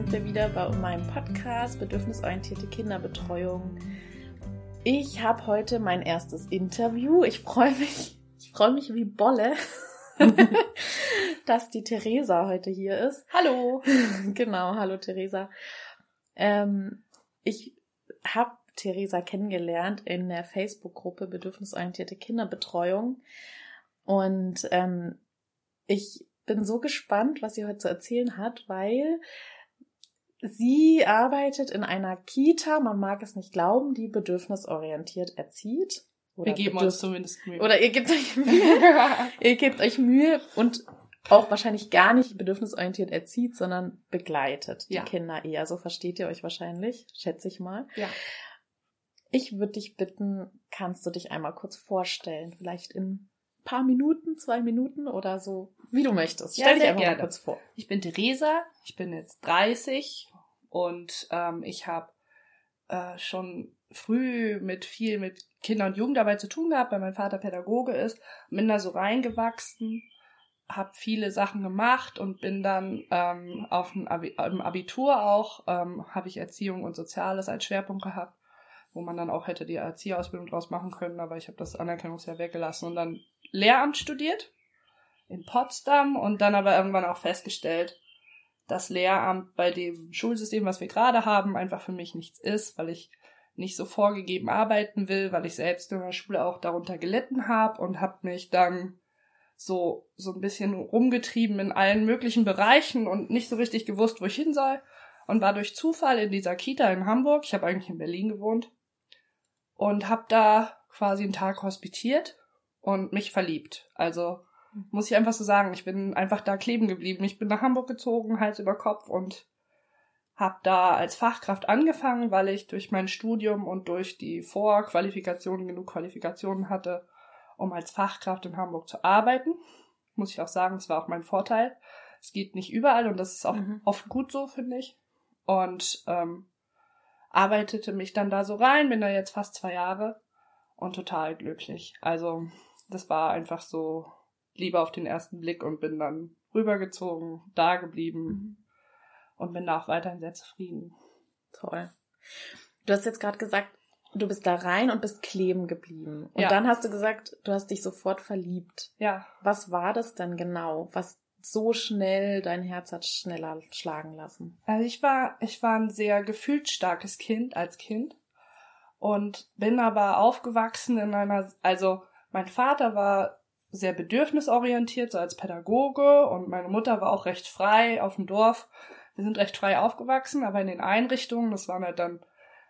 sind wir wieder bei meinem Podcast Bedürfnisorientierte Kinderbetreuung. Ich habe heute mein erstes Interview. Ich freue mich, ich freue mich wie Bolle, dass die Theresa heute hier ist. Hallo. genau, hallo Theresa. Ähm, ich habe Theresa kennengelernt in der Facebook-Gruppe Bedürfnisorientierte Kinderbetreuung und ähm, ich bin so gespannt, was sie heute zu erzählen hat, weil sie arbeitet in einer Kita, man mag es nicht glauben, die bedürfnisorientiert erzieht. Oder Wir geben uns zumindest Mühe. Oder ihr gebt euch Mühe. ihr gebt euch Mühe und auch wahrscheinlich gar nicht bedürfnisorientiert erzieht, sondern begleitet die ja. Kinder eher. So versteht ihr euch wahrscheinlich, schätze ich mal. Ja. Ich würde dich bitten, kannst du dich einmal kurz vorstellen? Vielleicht in paar Minuten, zwei Minuten oder so, wie du möchtest. Stell ja, dich einfach gerne. mal kurz vor. Ich bin Theresa, ich bin jetzt 30 und ähm, ich habe äh, schon früh mit viel mit Kinder- und Jugendarbeit zu tun gehabt, weil mein Vater Pädagoge ist, bin da so reingewachsen, habe viele Sachen gemacht und bin dann ähm, auf dem Abi Abitur auch, ähm, habe ich Erziehung und Soziales als Schwerpunkt gehabt, wo man dann auch hätte die Erzieherausbildung draus machen können, aber ich habe das Anerkennungsjahr weggelassen und dann Lehramt studiert in Potsdam und dann aber irgendwann auch festgestellt, dass Lehramt bei dem Schulsystem, was wir gerade haben, einfach für mich nichts ist, weil ich nicht so vorgegeben arbeiten will, weil ich selbst in der Schule auch darunter gelitten habe und habe mich dann so so ein bisschen rumgetrieben in allen möglichen Bereichen und nicht so richtig gewusst, wo ich hin soll und war durch Zufall in dieser Kita in Hamburg. Ich habe eigentlich in Berlin gewohnt und habe da quasi einen Tag hospitiert und mich verliebt. Also muss ich einfach so sagen, ich bin einfach da kleben geblieben. Ich bin nach Hamburg gezogen, Hals über Kopf und habe da als Fachkraft angefangen, weil ich durch mein Studium und durch die Vorqualifikationen genug Qualifikationen hatte, um als Fachkraft in Hamburg zu arbeiten. Muss ich auch sagen, das war auch mein Vorteil. Es geht nicht überall und das ist auch mhm. oft gut so, finde ich. Und ähm, arbeitete mich dann da so rein, bin da jetzt fast zwei Jahre und total glücklich. Also das war einfach so Liebe auf den ersten Blick und bin dann rübergezogen, da geblieben mhm. und bin da auch weiterhin sehr zufrieden. Toll. Du hast jetzt gerade gesagt, du bist da rein und bist kleben geblieben. Und ja. dann hast du gesagt, du hast dich sofort verliebt. Ja. Was war das denn genau, was so schnell dein Herz hat schneller schlagen lassen? Also ich war, ich war ein sehr gefühlsstarkes Kind als Kind und bin aber aufgewachsen in einer, also mein Vater war sehr bedürfnisorientiert, so als Pädagoge und meine Mutter war auch recht frei auf dem Dorf. Wir sind recht frei aufgewachsen, aber in den Einrichtungen, das waren halt dann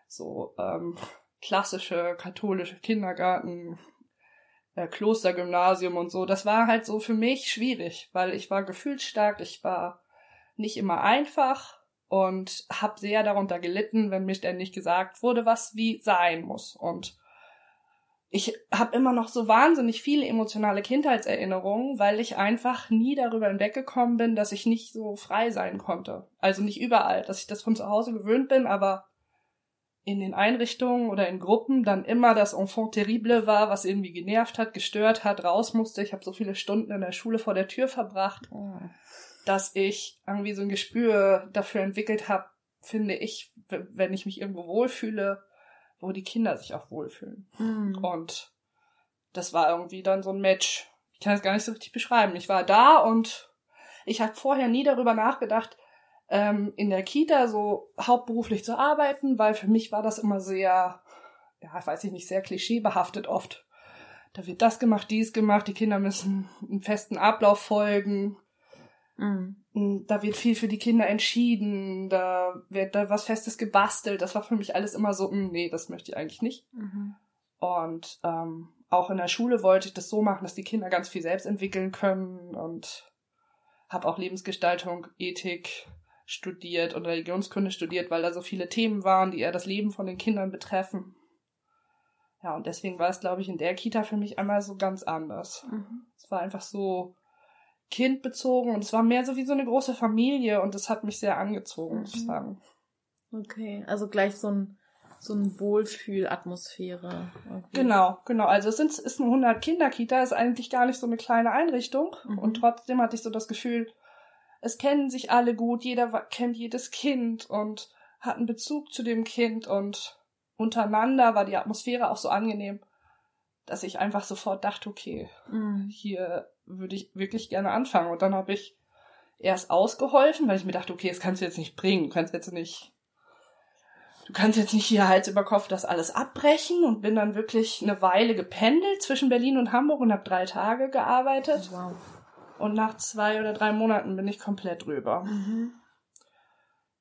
so ähm, klassische katholische Kindergarten, äh, Klostergymnasium und so. Das war halt so für mich schwierig, weil ich war gefühlsstark, ich war nicht immer einfach und habe sehr darunter gelitten, wenn mir ständig gesagt wurde, was wie sein muss. Und ich habe immer noch so wahnsinnig viele emotionale Kindheitserinnerungen, weil ich einfach nie darüber hinweggekommen bin, dass ich nicht so frei sein konnte. Also nicht überall, dass ich das von zu Hause gewöhnt bin, aber in den Einrichtungen oder in Gruppen dann immer das Enfant terrible war, was irgendwie genervt hat, gestört hat, raus musste. Ich habe so viele Stunden in der Schule vor der Tür verbracht, oh. dass ich irgendwie so ein Gespür dafür entwickelt habe, finde ich, wenn ich mich irgendwo wohlfühle, wo die Kinder sich auch wohlfühlen. Mhm. Und das war irgendwie dann so ein Match. Ich kann es gar nicht so richtig beschreiben. Ich war da und ich habe vorher nie darüber nachgedacht, ähm, in der Kita so hauptberuflich zu arbeiten, weil für mich war das immer sehr, ja, weiß ich nicht, sehr klischeebehaftet oft. Da wird das gemacht, dies gemacht, die Kinder müssen einen festen Ablauf folgen. Mhm. Da wird viel für die Kinder entschieden, da wird da was Festes gebastelt. Das war für mich alles immer so, hm, nee, das möchte ich eigentlich nicht. Mhm. Und ähm, auch in der Schule wollte ich das so machen, dass die Kinder ganz viel selbst entwickeln können und habe auch Lebensgestaltung, Ethik, studiert oder Religionskunde studiert, weil da so viele Themen waren, die eher das Leben von den Kindern betreffen. Ja, und deswegen war es, glaube ich, in der Kita für mich einmal so ganz anders. Mhm. Es war einfach so kindbezogen und es war mehr so wie so eine große Familie und das hat mich sehr angezogen, muss ich Mhm. sagen. Okay, also gleich so ein so ein Wohlfühlatmosphäre. irgendwie. Genau, genau. Also es sind, ist eine 100 Kinderkita, ist eigentlich gar nicht so eine kleine Einrichtung Mhm. und trotzdem hatte ich so das Gefühl, es kennen sich alle gut, jeder kennt jedes Kind und hat einen Bezug zu dem Kind und untereinander war die Atmosphäre auch so angenehm, dass ich einfach sofort dachte, okay, Mhm. hier würde ich wirklich gerne anfangen. Und dann habe ich erst ausgeholfen, weil ich mir dachte, okay, das kannst du jetzt nicht bringen. Du kannst jetzt nicht, du kannst jetzt nicht hier Hals über Kopf das alles abbrechen und bin dann wirklich eine Weile gependelt zwischen Berlin und Hamburg und habe drei Tage gearbeitet. Wow. Und nach zwei oder drei Monaten bin ich komplett drüber. Mhm.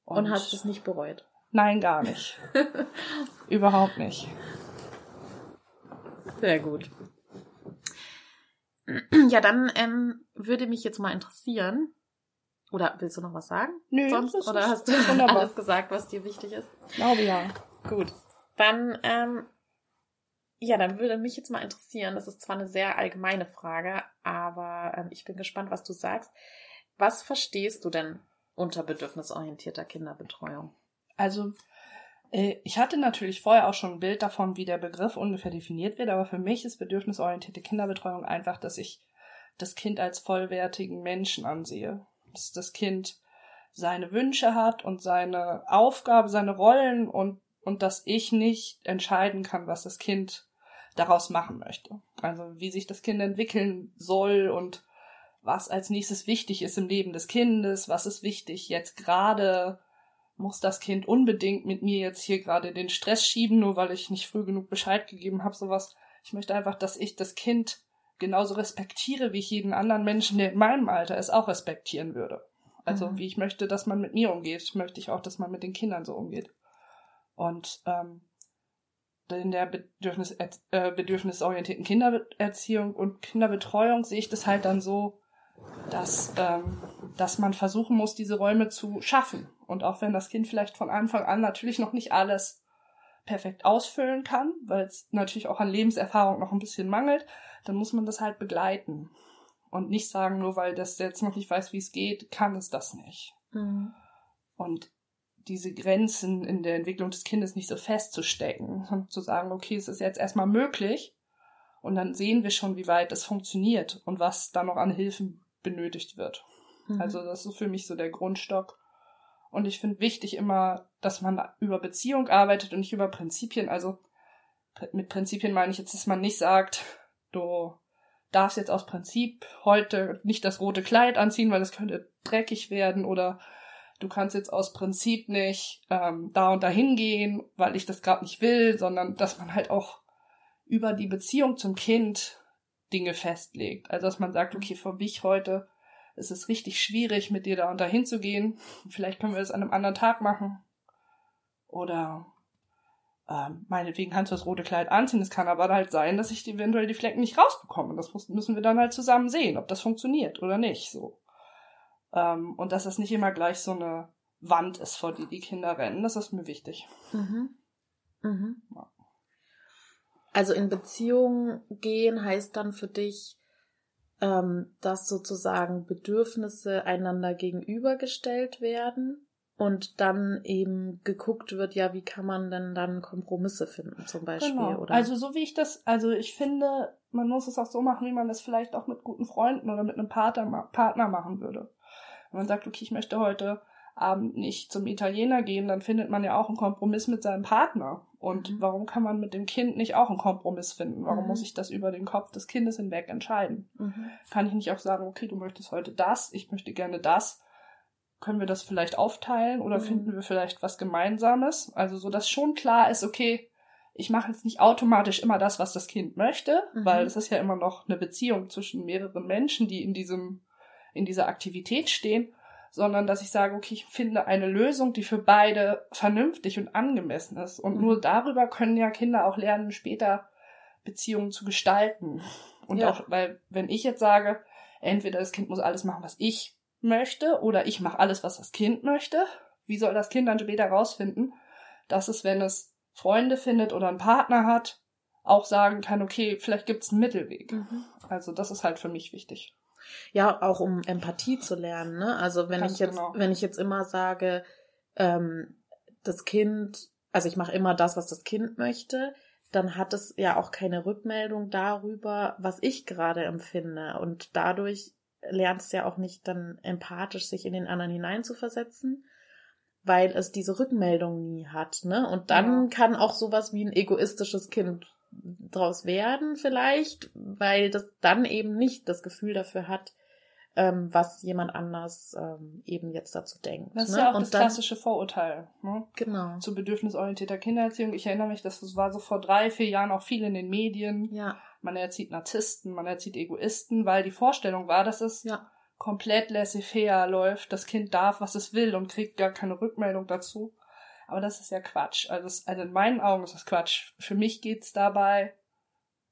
Und, hast es nicht bereut? Nein, gar nicht. Überhaupt nicht. Sehr gut. Ja, dann ähm, würde mich jetzt mal interessieren. Oder willst du noch was sagen? Nö, Sonst? das Oder ist hast du wunderbar. alles gesagt, was dir wichtig ist? Ich glaube ja. Gut. Dann, ähm, ja, dann würde mich jetzt mal interessieren, das ist zwar eine sehr allgemeine Frage, aber ähm, ich bin gespannt, was du sagst. Was verstehst du denn unter bedürfnisorientierter Kinderbetreuung? Also, ich hatte natürlich vorher auch schon ein Bild davon, wie der Begriff ungefähr definiert wird, aber für mich ist bedürfnisorientierte Kinderbetreuung einfach, dass ich das Kind als vollwertigen Menschen ansehe. Dass das Kind seine Wünsche hat und seine Aufgabe, seine Rollen und, und dass ich nicht entscheiden kann, was das Kind daraus machen möchte. Also wie sich das Kind entwickeln soll und was als nächstes wichtig ist im Leben des Kindes, was ist wichtig jetzt gerade, muss das Kind unbedingt mit mir jetzt hier gerade den Stress schieben, nur weil ich nicht früh genug Bescheid gegeben habe, sowas. Ich möchte einfach, dass ich das Kind genauso respektiere, wie ich jeden anderen Menschen, der in meinem Alter ist, auch respektieren würde. Also Mhm. wie ich möchte, dass man mit mir umgeht, möchte ich auch, dass man mit den Kindern so umgeht. Und ähm, in der Bedürfnis, äh, bedürfnisorientierten Kindererziehung und Kinderbetreuung sehe ich das halt dann so, dass, ähm, dass man versuchen muss, diese Räume zu schaffen. Und auch wenn das Kind vielleicht von Anfang an natürlich noch nicht alles perfekt ausfüllen kann, weil es natürlich auch an Lebenserfahrung noch ein bisschen mangelt, dann muss man das halt begleiten. Und nicht sagen, nur weil das jetzt noch nicht weiß, wie es geht, kann es das nicht. Mhm. Und diese Grenzen in der Entwicklung des Kindes nicht so festzustecken, sondern zu sagen, okay, es ist jetzt erstmal möglich und dann sehen wir schon, wie weit es funktioniert und was da noch an Hilfen benötigt wird. Mhm. Also das ist für mich so der Grundstock. Und ich finde wichtig immer, dass man über Beziehung arbeitet und nicht über Prinzipien. Also mit Prinzipien meine ich jetzt, dass man nicht sagt, du darfst jetzt aus Prinzip heute nicht das rote Kleid anziehen, weil es könnte dreckig werden oder du kannst jetzt aus Prinzip nicht ähm, da und dahin gehen, weil ich das gerade nicht will, sondern dass man halt auch über die Beziehung zum Kind Dinge festlegt. Also dass man sagt, okay, für mich heute ist es richtig schwierig, mit dir da und dahin zu gehen. Vielleicht können wir es an einem anderen Tag machen. Oder ähm, meinetwegen kannst du das rote Kleid anziehen. Es kann aber halt sein, dass ich eventuell die Flecken nicht rausbekomme. Das müssen wir dann halt zusammen sehen, ob das funktioniert oder nicht. So. Ähm, und dass das nicht immer gleich so eine Wand ist, vor die die Kinder rennen. Das ist mir wichtig. Mhm. Mhm. Ja. Also in Beziehung gehen heißt dann für dich, ähm, dass sozusagen Bedürfnisse einander gegenübergestellt werden und dann eben geguckt wird, ja, wie kann man denn dann Kompromisse finden zum Beispiel, Genau. oder? Also so wie ich das, also ich finde, man muss es auch so machen, wie man das vielleicht auch mit guten Freunden oder mit einem Partner, Partner machen würde. Wenn man sagt, okay, ich möchte heute Abend nicht zum Italiener gehen, dann findet man ja auch einen Kompromiss mit seinem Partner. Und Mhm. warum kann man mit dem Kind nicht auch einen Kompromiss finden? Warum Mhm. muss ich das über den Kopf des Kindes hinweg entscheiden? mhm. Kann ich nicht auch sagen, okay, du möchtest heute das, ich möchte gerne das. Können wir das vielleicht aufteilen oder Mhm. finden wir vielleicht was Gemeinsames? Also so, dass schon klar ist, okay, ich mache jetzt nicht automatisch immer das, was das Kind möchte, Mhm. weil es ist ja immer noch eine Beziehung zwischen mehreren Menschen, die in diesem, in dieser Aktivität stehen, sondern dass ich sage, okay, ich finde eine Lösung, die für beide vernünftig und angemessen ist. Und Mhm. nur darüber können ja Kinder auch lernen, später Beziehungen zu gestalten. Und Ja. auch, weil, wenn ich jetzt sage, entweder das Kind muss alles machen, was ich möchte oder ich mache alles, was das Kind möchte. Wie soll das Kind dann später rausfinden, dass es, wenn es Freunde findet oder einen Partner hat, auch sagen kann, okay, vielleicht gibt es einen Mittelweg. Mhm. Also das ist halt für mich wichtig. Ja, auch um Empathie zu lernen. Ne? Also wenn Ganz ich jetzt, genau. wenn ich jetzt immer sage, ähm, das Kind, also ich mache immer das, was das Kind möchte, dann hat es ja auch keine Rückmeldung darüber, was ich gerade empfinde. Und dadurch lernt es ja auch nicht dann empathisch, sich in den anderen hineinzuversetzen, weil es diese Rückmeldung nie hat. Ne? Und dann ja. kann auch sowas wie ein egoistisches Kind draus werden, vielleicht, weil das dann eben nicht das Gefühl dafür hat, ähm, was jemand anders ähm, eben jetzt dazu denkt. Das ist ne? ja auch und das dann, klassische Vorurteil. Ne? Genau. Zu bedürfnisorientierter Kindererziehung. Ich erinnere mich, das war so vor drei, vier Jahren auch viel in den Medien. Ja. Man erzieht Narzissten, man erzieht Egoisten, weil die Vorstellung war, dass es ja. komplett laissez-faire läuft. Das Kind darf, was es will und kriegt gar keine Rückmeldung dazu. Aber das ist ja Quatsch. Also, es, also in meinen Augen ist das Quatsch. Für mich geht's dabei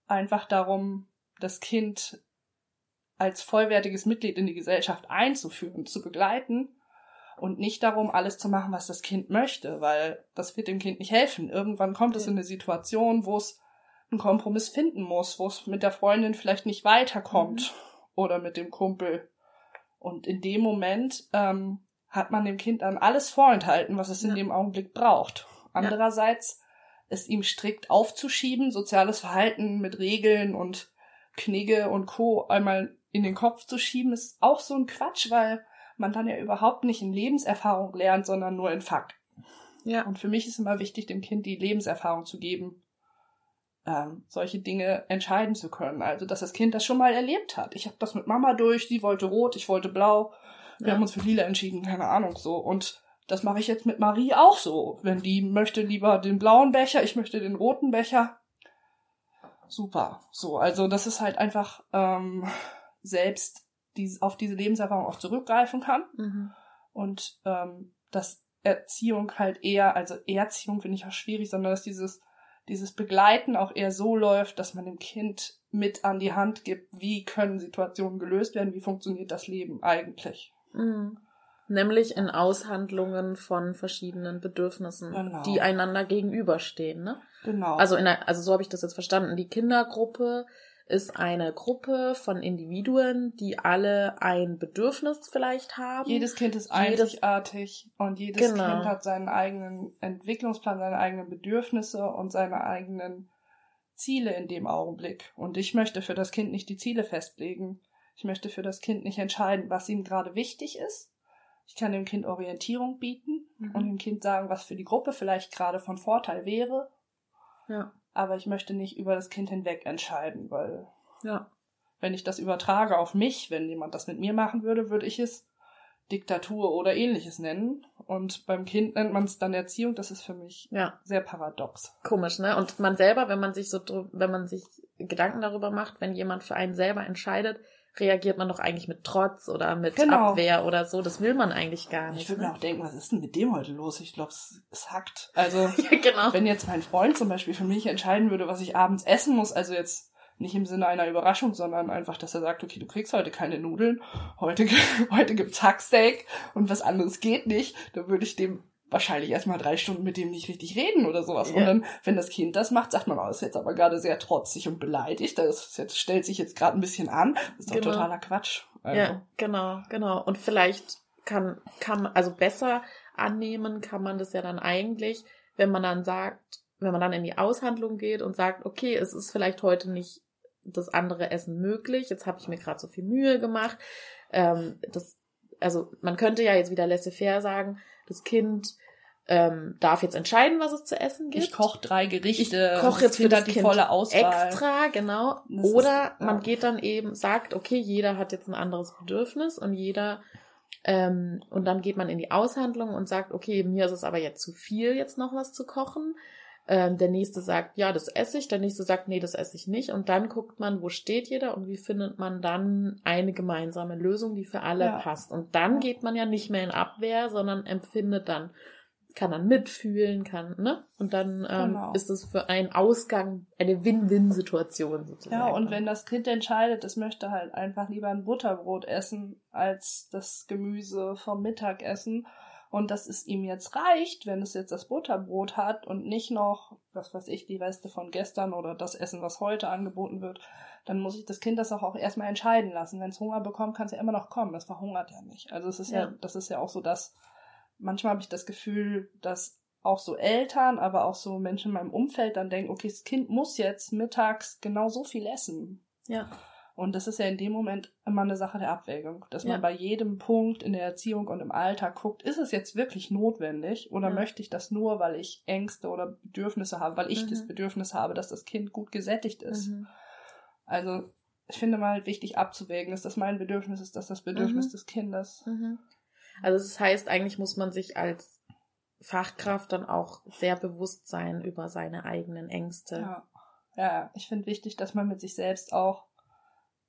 einfach darum, das Kind als vollwertiges Mitglied in die Gesellschaft einzuführen, zu begleiten und nicht darum, alles zu machen, was das Kind möchte, weil das wird dem Kind nicht helfen. Irgendwann kommt es in eine Situation, wo es einen Kompromiss finden muss, wo es mit der Freundin vielleicht nicht weiterkommt mhm. oder mit dem Kumpel. Und in dem Moment ähm, hat man dem Kind dann alles vorenthalten, was es ja. in dem Augenblick braucht. Andererseits es ihm strikt aufzuschieben, soziales Verhalten mit Regeln und Knigge und Co. einmal in den Kopf zu schieben, ist auch so ein Quatsch, weil man dann ja überhaupt nicht in Lebenserfahrung lernt, sondern nur in Fakt. Ja. Und für mich ist immer wichtig, dem Kind die Lebenserfahrung zu geben, ähm, solche Dinge entscheiden zu können. Also, dass das Kind das schon mal erlebt hat. Ich habe das mit Mama durch, sie wollte rot, ich wollte blau. Wir ja. haben uns für lila entschieden, keine Ahnung so. Und das mache ich jetzt mit Marie auch so. Wenn die möchte lieber den blauen Becher, ich möchte den roten Becher. Super. So, also das ist halt einfach ähm, selbst die, auf diese Lebenserfahrung auch zurückgreifen kann. Mhm. Und ähm, dass Erziehung halt eher, also Erziehung finde ich auch schwierig, sondern dass dieses, dieses Begleiten auch eher so läuft, dass man dem Kind mit an die Hand gibt, wie können Situationen gelöst werden, wie funktioniert das Leben eigentlich. Mhm. Nämlich in Aushandlungen von verschiedenen Bedürfnissen, genau. die einander gegenüberstehen, ne? Genau. Also in also so habe ich das jetzt verstanden. Die Kindergruppe ist eine Gruppe von Individuen, die alle ein Bedürfnis vielleicht haben. Jedes Kind ist einzigartig jedes, und jedes genau. Kind hat seinen eigenen Entwicklungsplan, seine eigenen Bedürfnisse und seine eigenen Ziele in dem Augenblick. Und ich möchte für das Kind nicht die Ziele festlegen. Ich möchte für das Kind nicht entscheiden, was ihm gerade wichtig ist. Ich kann dem Kind Orientierung bieten mhm. und dem Kind sagen, was für die Gruppe vielleicht gerade von Vorteil wäre. Ja aber ich möchte nicht über das Kind hinweg entscheiden, weil ja. wenn ich das übertrage auf mich, wenn jemand das mit mir machen würde, würde ich es Diktatur oder ähnliches nennen. Und beim Kind nennt man es dann Erziehung. Das ist für mich ja. sehr paradox. Komisch, ne? Und man selber, wenn man sich so, wenn man sich Gedanken darüber macht, wenn jemand für einen selber entscheidet, reagiert man doch eigentlich mit Trotz oder mit genau. Abwehr oder so. Das will man eigentlich gar nicht. Ich würde ne? mir auch denken, was ist denn mit dem heute los? Ich glaube, es, es hackt. Also, ja, genau. wenn jetzt mein Freund zum Beispiel für mich entscheiden würde, was ich abends essen muss, also jetzt nicht im Sinne einer Überraschung, sondern einfach, dass er sagt, okay, du kriegst heute keine Nudeln, heute, heute gibt's Hacksteak und was anderes geht nicht, dann würde ich dem wahrscheinlich erstmal drei Stunden mit dem nicht richtig reden oder sowas. Ja. Und dann, wenn das Kind das macht, sagt man, oh, ist jetzt aber gerade sehr trotzig und beleidigt. Das jetzt, stellt sich jetzt gerade ein bisschen an. Das ist doch genau. totaler Quatsch. Also. Ja, genau, genau. Und vielleicht kann, kann, also besser annehmen kann man das ja dann eigentlich, wenn man dann sagt, wenn man dann in die Aushandlung geht und sagt, okay, es ist vielleicht heute nicht das andere Essen möglich, jetzt habe ich mir gerade so viel Mühe gemacht. Ähm, das, also man könnte ja jetzt wieder laissez-faire sagen, das Kind ähm, darf jetzt entscheiden, was es zu essen gibt. Ich koche drei Gerichte. Ich koche jetzt für das die kind volle Auswahl. Extra, genau. Das Oder ist, ja. man geht dann eben, sagt, okay, jeder hat jetzt ein anderes Bedürfnis und jeder ähm, und dann geht man in die Aushandlung und sagt, okay, mir ist es aber jetzt zu viel, jetzt noch was zu kochen. Ähm, der nächste sagt, ja, das esse ich. Der nächste sagt, nee, das esse ich nicht. Und dann guckt man, wo steht jeder und wie findet man dann eine gemeinsame Lösung, die für alle ja. passt. Und dann geht man ja nicht mehr in Abwehr, sondern empfindet dann kann dann mitfühlen, kann, ne? Und dann ähm, Genau. ist es für einen Ausgang eine Win-Win-Situation sozusagen. Ja, und wenn das Kind entscheidet, es möchte halt einfach lieber ein Butterbrot essen als das Gemüse vom Mittagessen und dass es ihm jetzt reicht, wenn es jetzt das Butterbrot hat und nicht noch, was weiß ich, die Reste von gestern oder das Essen, was heute angeboten wird, dann muss ich das Kind das auch, auch erstmal entscheiden lassen. Wenn es Hunger bekommt, kann es ja immer noch kommen. Das verhungert ja nicht. Also es ist ja, Ja. das ist ja auch so, dass manchmal habe ich das Gefühl, dass auch so Eltern, aber auch so Menschen in meinem Umfeld dann denken, okay, das Kind muss jetzt mittags genau so viel essen. ja. Und das ist ja in dem Moment immer eine Sache der Abwägung, dass Ja. man bei jedem Punkt in der Erziehung und im Alltag guckt, ist es jetzt wirklich notwendig oder Ja. möchte ich das nur, weil ich Ängste oder Bedürfnisse habe, weil ich Mhm. das Bedürfnis habe, dass das Kind gut gesättigt ist. Mhm. Also ich finde mal wichtig abzuwägen, ist das mein Bedürfnis, ist das das Bedürfnis Mhm. des Kindes. Mhm. Also das heißt, eigentlich muss man sich als Fachkraft dann auch sehr bewusst sein über seine eigenen Ängste. Ja, ja ich finde wichtig, dass man mit sich selbst auch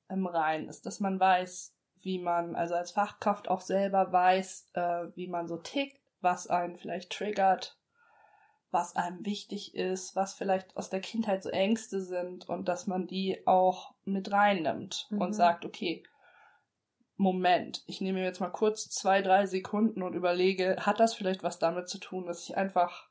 im Rein ist, dass man weiß, wie man, also als Fachkraft auch selber weiß, äh, wie man so tickt, was einen vielleicht triggert, was einem wichtig ist, was vielleicht aus der Kindheit so Ängste sind und dass man die auch mit reinnimmt Mhm. und sagt, okay, Moment, ich nehme mir jetzt mal kurz zwei, drei Sekunden und überlege, hat das vielleicht was damit zu tun, dass ich einfach,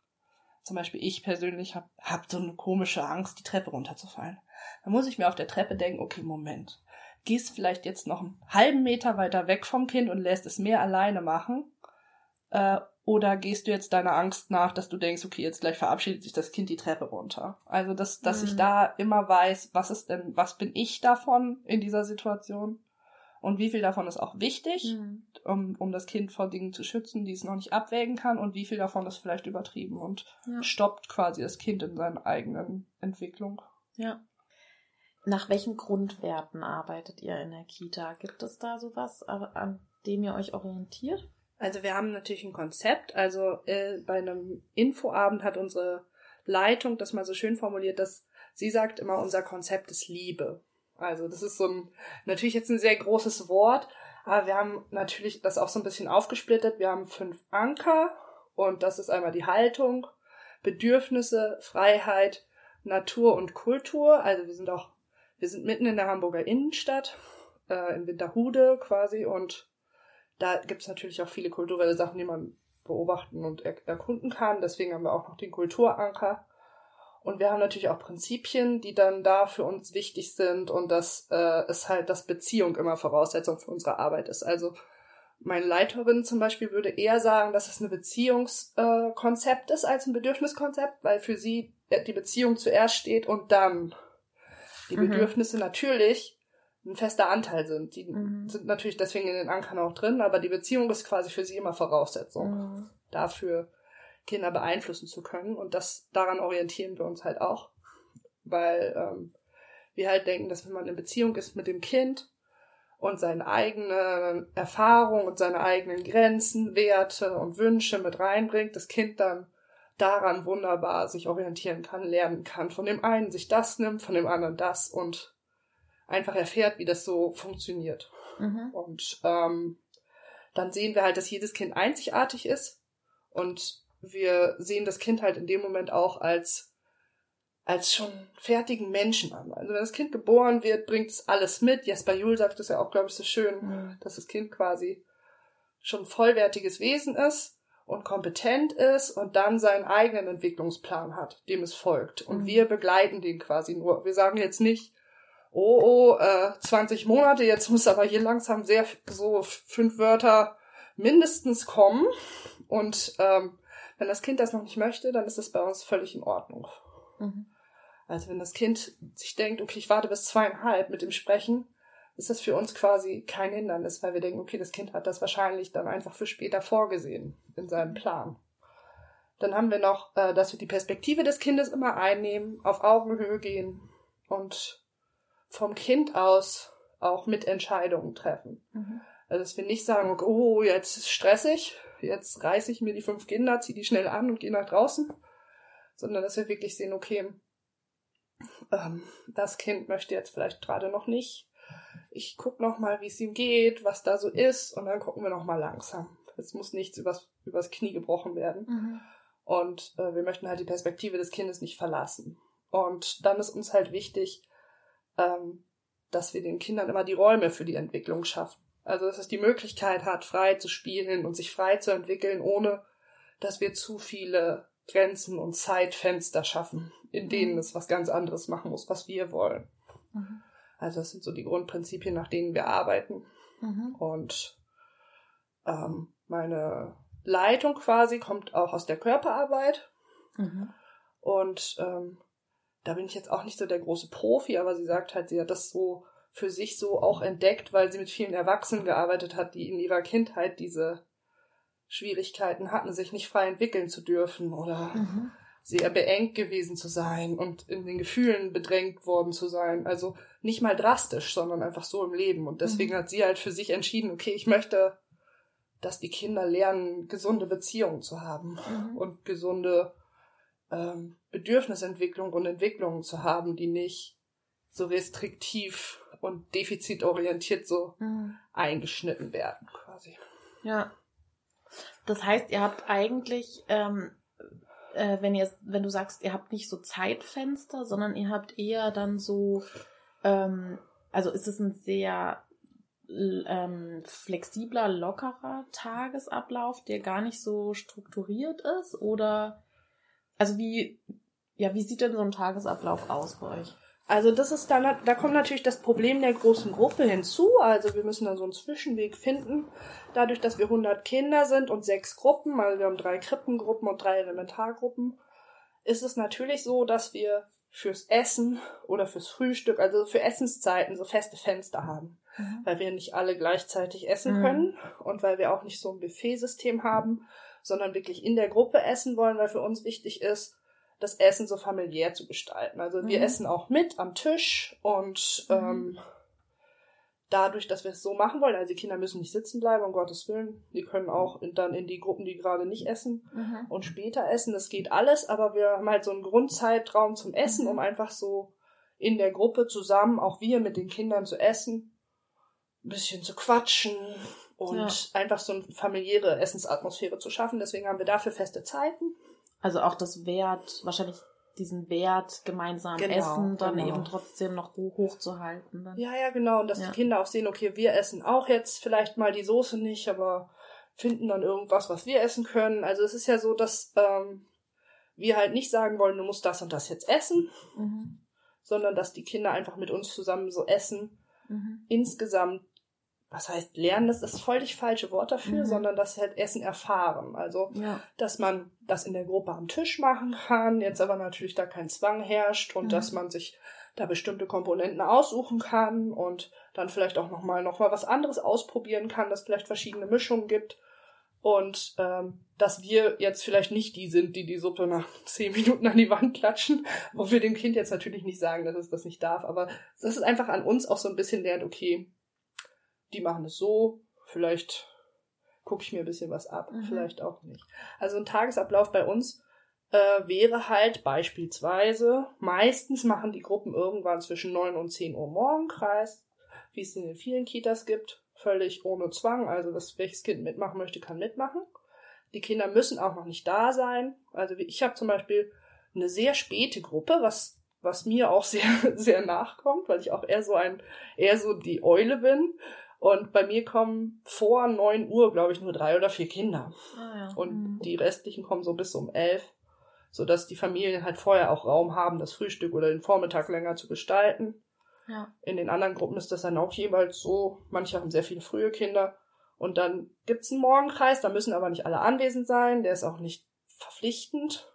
zum Beispiel ich persönlich habe hab so eine komische Angst, die Treppe runterzufallen. Dann muss ich mir auf der Treppe denken, okay, Moment, gehst vielleicht jetzt noch einen halben Meter weiter weg vom Kind und lässt es mehr alleine machen? Äh, oder gehst du jetzt deiner Angst nach, dass du denkst, okay, jetzt gleich verabschiedet sich das Kind die Treppe runter? Also, dass, dass ich Mhm. da immer weiß, was ist denn, was bin ich davon in dieser Situation? Und wie viel davon ist auch wichtig, Mhm. um, um das Kind vor Dingen zu schützen, die es noch nicht abwägen kann, und wie viel davon ist vielleicht übertrieben und Ja. stoppt quasi das Kind in seiner eigenen Entwicklung. ja. Nach welchen Grundwerten arbeitet ihr in der Kita? Gibt es da sowas, an dem ihr euch orientiert? Also wir haben natürlich ein Konzept. Also äh, bei einem Infoabend hat unsere Leitung das mal so schön formuliert, dass sie sagt immer, unser Konzept ist Liebe. Also das ist so ein, natürlich jetzt ein sehr großes Wort, aber wir haben natürlich das auch so ein bisschen aufgesplittet. Wir haben fünf Anker und das ist einmal die Haltung, Bedürfnisse, Freiheit, Natur und Kultur. Also wir sind auch, wir sind mitten in der Hamburger Innenstadt, äh, in Winterhude quasi und da gibt es natürlich auch viele kulturelle Sachen, die man beobachten und er erkunden kann. Deswegen haben wir auch noch den Kulturanker. Und wir haben natürlich auch Prinzipien, die dann da für uns wichtig sind und dass äh, es halt, dass Beziehung immer Voraussetzung für unsere Arbeit ist. Also meine Leiterin zum Beispiel würde eher sagen, dass es ein Beziehungskonzept äh, ist als ein Bedürfniskonzept, weil für sie die Beziehung zuerst steht und dann die Mhm. Bedürfnisse natürlich ein fester Anteil sind. Die Mhm. sind natürlich deswegen in den Ankern auch drin, aber die Beziehung ist quasi für sie immer Voraussetzung Mhm. dafür, Kinder beeinflussen zu können. Und das daran orientieren wir uns halt auch. Weil ähm, wir halt denken, dass wenn man in Beziehung ist mit dem Kind und seine eigene Erfahrung und seine eigenen Grenzen, Werte und Wünsche mit reinbringt, das Kind dann daran wunderbar sich orientieren kann, lernen kann. Von dem einen sich das nimmt, von dem anderen das und einfach erfährt, wie das so funktioniert. Mhm. Und ähm, dann sehen wir halt, dass jedes Kind einzigartig ist und wir sehen das Kind halt in dem Moment auch als als schon fertigen Menschen an. Also wenn das Kind geboren wird, bringt es alles mit. Jesper Juhl sagt es ja auch, glaube ich, so schön, Mhm. dass das Kind quasi schon vollwertiges Wesen ist und kompetent ist und dann seinen eigenen Entwicklungsplan hat, dem es folgt. Und Mhm. wir begleiten den quasi nur. Wir sagen jetzt nicht, oh, oh, äh, 20 Monate, jetzt muss aber hier langsam sehr so fünf Wörter mindestens kommen. Und ähm, wenn das Kind das noch nicht möchte, dann ist das bei uns völlig in Ordnung. Mhm. Also wenn das Kind sich denkt, okay, ich warte bis zweieinhalb mit dem Sprechen, ist das für uns quasi kein Hindernis, weil wir denken, okay, das Kind hat das wahrscheinlich dann einfach für später vorgesehen in seinem Plan. Dann haben wir noch, äh, dass wir die Perspektive des Kindes immer einnehmen, auf Augenhöhe gehen und vom Kind aus auch Mitentscheidungen treffen. Mhm. Also dass wir nicht sagen, oh, jetzt ist stressig, jetzt reiße ich mir die fünf Kinder, ziehe die schnell an und gehe nach draußen, sondern dass wir wirklich sehen, okay, ähm, das Kind möchte jetzt vielleicht gerade noch nicht. Ich guck noch mal, wie es ihm geht, was da so ist, und dann gucken wir noch mal langsam. Es muss nichts übers, übers Knie gebrochen werden. Mhm. Und äh, wir möchten halt die Perspektive des Kindes nicht verlassen. Und dann ist uns halt wichtig, ähm, dass wir den Kindern immer die Räume für die Entwicklung schaffen. Also dass es die Möglichkeit hat, frei zu spielen und sich frei zu entwickeln, ohne dass wir zu viele Grenzen und Zeitfenster schaffen, in denen Mhm. es was ganz anderes machen muss, was wir wollen. Mhm. Also das sind so die Grundprinzipien, nach denen wir arbeiten. Mhm. Und ähm, meine Leitung quasi kommt auch aus der Körperarbeit. Mhm. Und ähm, da bin ich jetzt auch nicht so der große Profi, aber sie sagt halt, sie hat das so für sich so auch entdeckt, weil sie mit vielen Erwachsenen gearbeitet hat, die in ihrer Kindheit diese Schwierigkeiten hatten, sich nicht frei entwickeln zu dürfen oder Mhm. Sehr beengt gewesen zu sein und in den Gefühlen bedrängt worden zu sein. Also nicht mal drastisch, sondern einfach so im Leben. Und deswegen Mhm. hat sie halt für sich entschieden, okay, ich möchte, dass die Kinder lernen, gesunde Beziehungen zu haben Mhm. und gesunde ähm, Bedürfnisentwicklung und Entwicklungen zu haben, die nicht so restriktiv und defizitorientiert so Mhm. eingeschnitten werden, quasi. Ja. Das heißt, ihr habt eigentlich, ähm, äh, wenn ihr, wenn du sagst, ihr habt nicht so Zeitfenster, sondern ihr habt eher dann so, ähm, also ist es ein sehr ähm, flexibler, lockerer Tagesablauf, der gar nicht so strukturiert ist? Oder also wie, ja, wie sieht denn so ein Tagesablauf aus bei euch? Also das ist dann, da kommt natürlich das Problem der großen Gruppe hinzu. Also wir müssen dann so einen Zwischenweg finden. Dadurch, dass wir 100 Kinder sind und sechs Gruppen, also wir haben drei Krippengruppen und drei Elementargruppen, ist es natürlich so, dass wir fürs Essen oder fürs Frühstück, also für Essenszeiten, so feste Fenster haben. Weil wir nicht alle gleichzeitig essen Mhm. können und weil wir auch nicht so ein Buffetsystem haben, sondern wirklich in der Gruppe essen wollen, weil für uns wichtig ist, das Essen so familiär zu gestalten. Also wir Mhm. essen auch mit am Tisch und Mhm. ähm, dadurch, dass wir es so machen wollen, also die Kinder müssen nicht sitzen bleiben, um Gottes Willen. Die können auch in, dann in die Gruppen, die gerade nicht essen Mhm. und später essen. Das geht alles, aber wir haben halt so einen Grundzeitraum zum Essen, Mhm. um einfach so in der Gruppe zusammen, auch wir mit den Kindern zu essen, ein bisschen zu quatschen und Ja. einfach so eine familiäre Essensatmosphäre zu schaffen. Deswegen haben wir dafür feste Zeiten. Also auch das Wert, wahrscheinlich diesen Wert gemeinsam Genau, essen, dann genau. eben trotzdem noch ho- hochzuhalten. Dann. Ja, ja, genau. Und dass Ja. die Kinder auch sehen, okay, wir essen auch jetzt vielleicht mal die Soße nicht, aber finden dann irgendwas, was wir essen können. Also es ist ja so, dass ähm, wir halt nicht sagen wollen, du musst das und das jetzt essen, Mhm. sondern dass die Kinder einfach mit uns zusammen so essen. Mhm. Insgesamt, was heißt lernen, das ist voll das falsche Wort dafür, Mhm. sondern sie halt Essen erfahren. Also Ja. dass man das in der Gruppe am Tisch machen kann, jetzt aber natürlich da kein Zwang herrscht und Mhm. dass man sich da bestimmte Komponenten aussuchen kann und dann vielleicht auch nochmal noch mal was anderes ausprobieren kann, dass vielleicht verschiedene Mischungen gibt und ähm, dass wir jetzt vielleicht nicht die sind, die die Suppe nach zehn Minuten an die Wand klatschen, wo wir dem Kind jetzt natürlich nicht sagen, dass es das nicht darf, aber das ist einfach an uns auch so ein bisschen lernt, okay, die machen es so, vielleicht gucke ich mir ein bisschen was ab, Mhm. vielleicht auch nicht. Also ein Tagesablauf bei uns äh, wäre halt beispielsweise, meistens machen die Gruppen irgendwann zwischen 9 und 10 Uhr Morgenkreis, wie es in den vielen Kitas gibt, völlig ohne Zwang, also dass welches Kind mitmachen möchte, kann mitmachen. Die Kinder müssen auch noch nicht da sein. Also ich habe zum Beispiel eine sehr späte Gruppe, was was mir auch sehr sehr nachkommt, weil ich auch eher so ein eher so die Eule bin. Und bei mir kommen vor 9 Uhr, glaube ich, nur drei oder vier Kinder. Ah, ja. Und Mhm. die restlichen kommen so bis um elf, sodass die Familien halt vorher auch Raum haben, das Frühstück oder den Vormittag länger zu gestalten. ja. In den anderen Gruppen ist das dann auch jeweils so. Manche haben sehr viele frühe Kinder. Und dann gibt's einen Morgenkreis, da müssen aber nicht alle anwesend sein. Der ist auch nicht verpflichtend.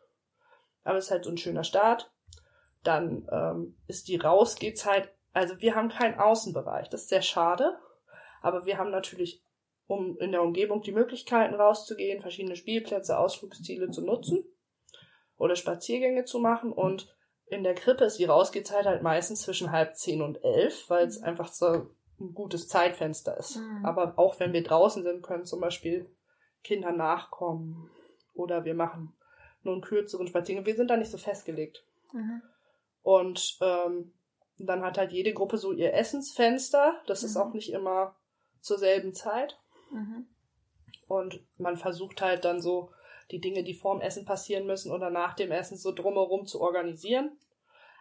Aber es ist halt so ein schöner Start. Dann ähm, ist die Rausgehzeit. Also wir haben keinen Außenbereich. Das ist sehr schade. Aber wir haben natürlich um in der Umgebung die Möglichkeiten rauszugehen, verschiedene Spielplätze, Ausflugsziele zu nutzen oder Spaziergänge zu machen. Und in der Krippe ist die Rausgehzeit halt meistens zwischen halb zehn und elf, weil es einfach so ein gutes Zeitfenster ist. Mhm. Aber auch wenn wir draußen sind, können zum Beispiel Kinder nachkommen oder wir machen nur einen kürzeren Spaziergang. Wir sind da nicht so festgelegt. Mhm. Und ähm, dann hat halt jede Gruppe so ihr Essensfenster. Das ist Mhm. auch nicht immer zur selben Zeit. Mhm. Und man versucht halt dann so die Dinge, die vorm Essen passieren müssen oder nach dem Essen so drumherum zu organisieren.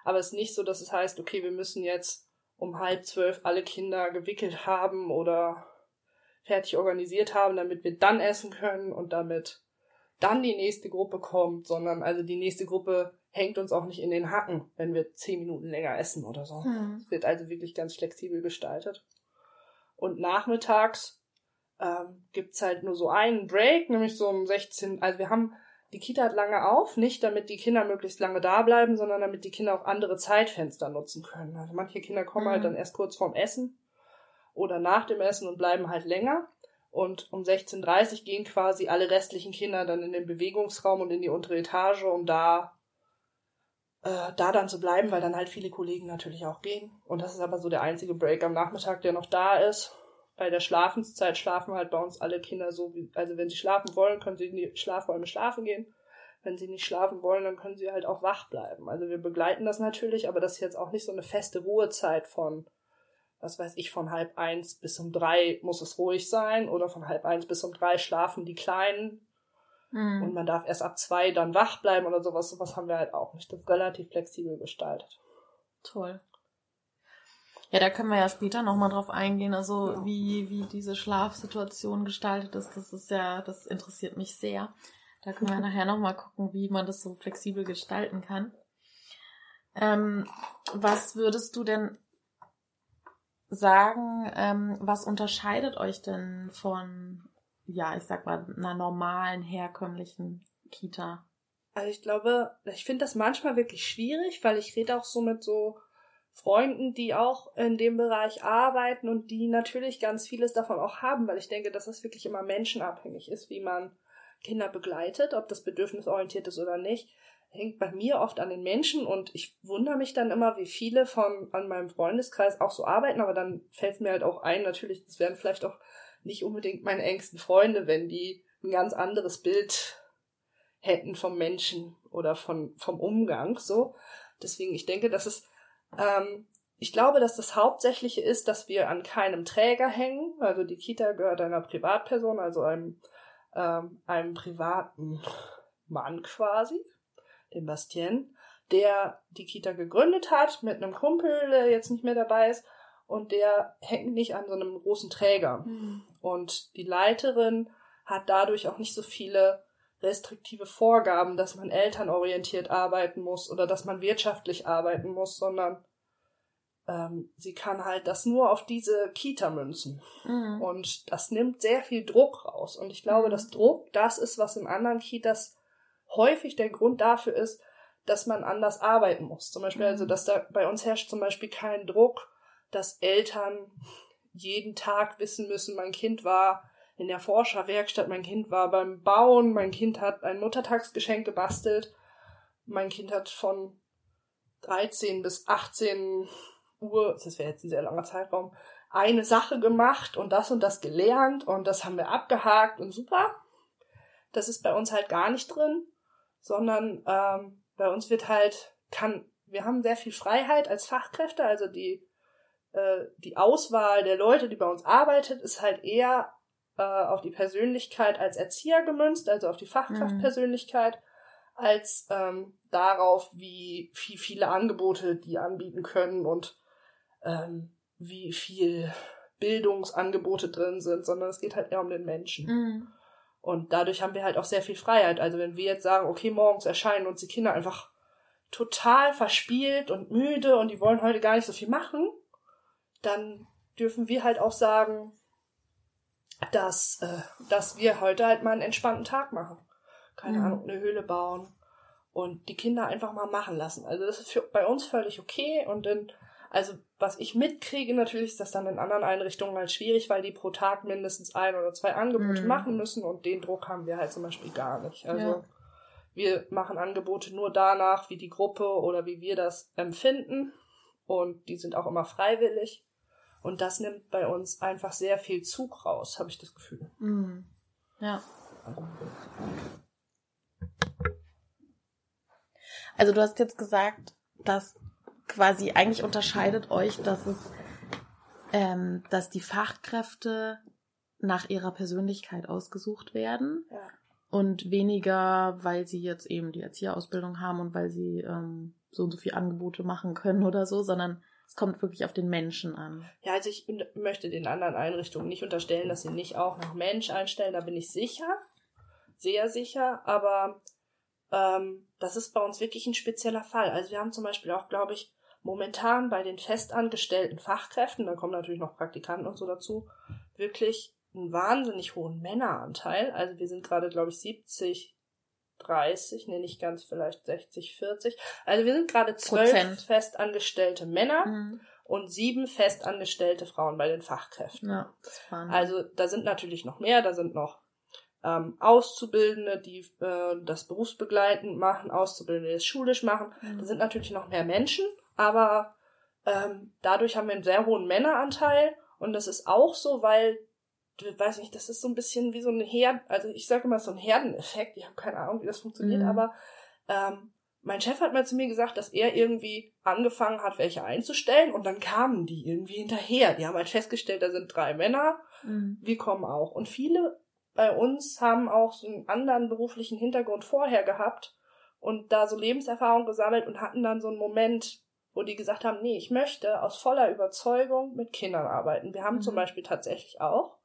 Aber es ist nicht so, dass es heißt, okay, wir müssen jetzt um halb zwölf alle Kinder gewickelt haben oder fertig organisiert haben, damit wir dann essen können und damit dann die nächste Gruppe kommt, sondern also die nächste Gruppe hängt uns auch nicht in den Hacken, wenn wir zehn Minuten länger essen oder so. Hm. Es wird also wirklich ganz flexibel gestaltet. Und nachmittags ähm, gibt's halt nur so einen Break, nämlich so um 16, also wir haben, die Kita hat lange auf, nicht damit die Kinder möglichst lange da bleiben, sondern damit die Kinder auch andere Zeitfenster nutzen können. Also manche Kinder kommen halt Mhm. dann erst kurz vorm Essen oder nach dem Essen und bleiben halt länger. Und um 16.30 Uhr gehen quasi alle restlichen Kinder dann in den Bewegungsraum und in die untere Etage, um da, äh, da dann zu bleiben, weil dann halt viele Kollegen natürlich auch gehen. Und das ist aber so der einzige Break am Nachmittag, der noch da ist. Bei der Schlafenszeit schlafen halt bei uns alle Kinder so, wie, also wenn sie schlafen wollen, können sie in die Schlafräume schlafen gehen. Wenn sie nicht schlafen wollen, dann können sie halt auch wach bleiben. Also wir begleiten das natürlich, aber das ist jetzt auch nicht so eine feste Ruhezeit von, was weiß ich, von halb eins bis um drei muss es ruhig sein oder von halb eins bis um drei schlafen die Kleinen Mhm. und man darf erst ab zwei dann wach bleiben oder sowas. Sowas haben wir halt auch nicht. Das ist relativ flexibel gestaltet. Toll. Ja, da können wir ja später nochmal drauf eingehen, also Ja. wie, wie diese Schlafsituation gestaltet ist. Das ist ja, das interessiert mich sehr. Da können wir nachher nochmal gucken, wie man das so flexibel gestalten kann. Ähm, was würdest du denn sagen, ähm, was unterscheidet euch denn von, ja, ich sag mal, einer normalen, herkömmlichen Kita? Also ich glaube, ich finde das manchmal wirklich schwierig, weil ich rede auch so mit so Freunden, die auch in dem Bereich arbeiten und die natürlich ganz vieles davon auch haben, weil ich denke, dass es wirklich immer menschenabhängig ist, wie man Kinder begleitet, ob das bedürfnisorientiert ist oder nicht, hängt bei mir oft an den Menschen und ich wundere mich dann immer, wie viele von an meinem Freundeskreis auch so arbeiten, aber dann fällt mir halt auch ein, natürlich, das wären vielleicht auch nicht unbedingt meine engsten Freunde, wenn die ein ganz anderes Bild hätten vom Menschen oder von, vom Umgang, so. Deswegen, ich denke, dass es, ähm, ich glaube, dass das Hauptsächliche ist, dass wir an keinem Träger hängen. Also die Kita gehört einer Privatperson, also einem, ähm, einem privaten Mann quasi, dem Bastien, der die Kita gegründet hat mit einem Kumpel, der jetzt nicht mehr dabei ist. Und der hängt nicht an so einem großen Träger. Und die Leiterin hat dadurch auch nicht so viele restriktive Vorgaben, dass man elternorientiert arbeiten muss oder dass man wirtschaftlich arbeiten muss, sondern ähm, sie kann halt das nur auf diese Kita münzen. Mhm. Und das nimmt sehr viel Druck raus. Und ich glaube, Mhm. dass Druck das ist, was in anderen Kitas häufig der Grund dafür ist, dass man anders arbeiten muss. Zum Beispiel, Mhm. also, dass da bei uns herrscht zum Beispiel kein Druck, dass Eltern jeden Tag wissen müssen, mein Kind war in der Forscherwerkstatt, mein Kind war beim Bauen, mein Kind hat ein Muttertagsgeschenk gebastelt, mein Kind hat von 13 bis 18 Uhr, das wäre jetzt ein sehr langer Zeitraum, eine Sache gemacht und das und das gelernt und das haben wir abgehakt und super. Das ist bei uns halt gar nicht drin, sondern ähm, bei uns wird halt, kann, wir haben sehr viel Freiheit als Fachkräfte, also die, äh, die Auswahl der Leute, die bei uns arbeitet, ist halt eher äh, auf die Persönlichkeit als Erzieher gemünzt, also auf die Fachkraftpersönlichkeit, als ähm, darauf, wie viel, viele Angebote die anbieten können und ähm, wie viel Bildungsangebote drin sind, sondern es geht halt eher um den Menschen. Mhm. Und dadurch haben wir halt auch sehr viel Freiheit. Also wenn wir jetzt sagen, okay, morgens erscheinen uns die Kinder einfach total verspielt und müde und die wollen heute gar nicht so viel machen, dann dürfen wir halt auch sagen, dass, äh, dass wir heute halt mal einen entspannten Tag machen. Keine Mhm. Ahnung, eine Höhle bauen und die Kinder einfach mal machen lassen. Also das ist für, bei uns völlig okay und dann, also was ich mitkriege natürlich, ist das dann in anderen Einrichtungen halt schwierig, weil die pro Tag mindestens ein oder zwei Angebote Mhm. machen müssen und den Druck haben wir halt zum Beispiel gar nicht. Also Ja. wir machen Angebote nur danach, wie die Gruppe oder wie wir das empfinden und die sind auch immer freiwillig. Und das nimmt bei uns einfach sehr viel Zug raus, habe ich das Gefühl. Mhm. Ja. Also du hast jetzt gesagt, dass quasi eigentlich unterscheidet euch, dass es, ähm, dass die Fachkräfte nach ihrer Persönlichkeit ausgesucht werden. Ja. Und weniger, weil sie jetzt eben die Erzieherausbildung haben und weil sie ähm, so und so viele Angebote machen können oder so, sondern es kommt wirklich auf den Menschen an. Ja, also ich möchte den anderen Einrichtungen nicht unterstellen, dass sie nicht auch nach Mensch einstellen, da bin ich sicher, sehr sicher, aber ähm, das ist bei uns wirklich ein spezieller Fall. Also wir haben zum Beispiel auch, glaube ich, momentan bei den festangestellten Fachkräften, da kommen natürlich noch Praktikanten und so dazu, wirklich einen wahnsinnig hohen Männeranteil. Also wir sind gerade, glaube ich, 70, 30, nee, nicht ganz, vielleicht 60, 40. Also wir sind gerade zwölf festangestellte Männer und sieben festangestellte Frauen bei den Fachkräften. Ja, Also da sind natürlich noch mehr, da sind noch ähm, Auszubildende, die äh, das berufsbegleitend machen, Auszubildende, die es schulisch machen. Mhm. Da sind natürlich noch mehr Menschen, aber ähm, dadurch haben wir einen sehr hohen Männeranteil und das ist auch so, weil weiß nicht, das ist so ein bisschen wie so ein Herd, also ich sage immer so ein Herdeneffekt, ich habe keine Ahnung, wie das funktioniert, Mhm. aber ähm, mein Chef hat mal zu mir gesagt, dass er irgendwie angefangen hat, welche einzustellen und dann kamen die irgendwie hinterher. Die haben halt festgestellt, da sind drei Männer, Mhm. wir kommen auch. Und viele bei uns haben auch so einen anderen beruflichen Hintergrund vorher gehabt und da so Lebenserfahrung gesammelt und hatten dann so einen Moment, wo die gesagt haben, nee, ich möchte aus voller Überzeugung mit Kindern arbeiten. Wir haben Mhm. zum Beispiel tatsächlich auch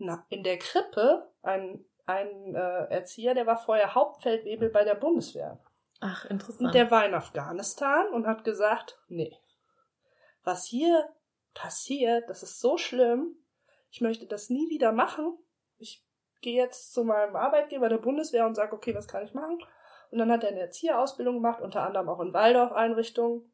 na, in der Krippe einen, einen äh, Erzieher, der war vorher Hauptfeldwebel bei der Bundeswehr. Ach, Und interessant. der war in Afghanistan und hat gesagt, nee, was hier passiert, das ist so schlimm, ich möchte das nie wieder machen. Ich gehe jetzt zu meinem Arbeitgeber der Bundeswehr und sage, okay, was kann ich machen? Und dann hat er eine Erzieherausbildung gemacht, unter anderem auch in Waldorf-Einrichtungen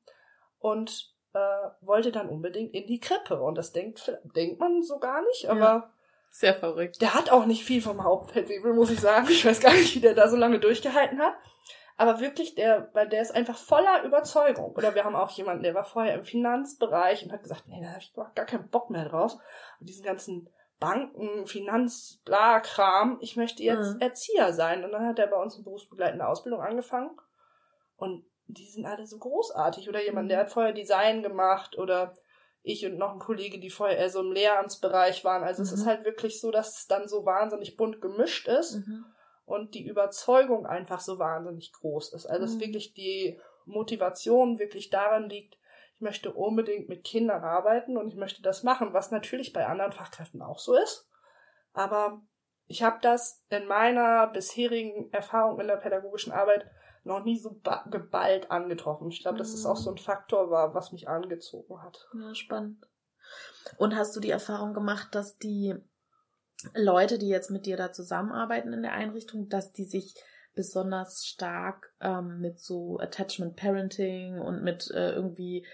und äh, wollte dann unbedingt in die Krippe. Und das denkt, denkt man so gar nicht, aber Ja. Sehr verrückt. der hat auch nicht viel vom Hauptfeldwebel, muss ich sagen. Ich weiß gar nicht, wie der da so lange durchgehalten hat. Aber wirklich, der, weil der ist einfach voller Überzeugung. Oder wir haben auch jemanden, der war vorher im Finanzbereich und hat gesagt, nee, da habe ich gar keinen Bock mehr drauf. Und diesen ganzen Banken, Finanz, bla, Kram. Ich möchte jetzt Mhm. Erzieher sein. Und dann hat er bei uns eine berufsbegleitende Ausbildung angefangen. Und die sind alle so großartig. Oder jemand, der hat vorher Design gemacht oder ich und noch ein Kollege, die vorher eher so im Lehramtsbereich waren. Also es Mhm. ist halt wirklich so, dass es dann so wahnsinnig bunt gemischt ist Mhm. und die Überzeugung einfach so wahnsinnig groß ist. Also dass Mhm. wirklich die Motivation wirklich daran liegt, ich möchte unbedingt mit Kindern arbeiten und ich möchte das machen, was natürlich bei anderen Fachkräften auch so ist. Aber ich habe das in meiner bisherigen Erfahrung in der pädagogischen Arbeit noch nie so ba- geballt angetroffen. Ich glaube, dass es Mhm. auch so ein Faktor war, was mich angezogen hat. Ja, spannend. Und hast du die Erfahrung gemacht, dass die Leute, die jetzt mit dir da zusammenarbeiten in der Einrichtung, dass die sich besonders stark ähm, mit so Attachment Parenting und mit äh, irgendwie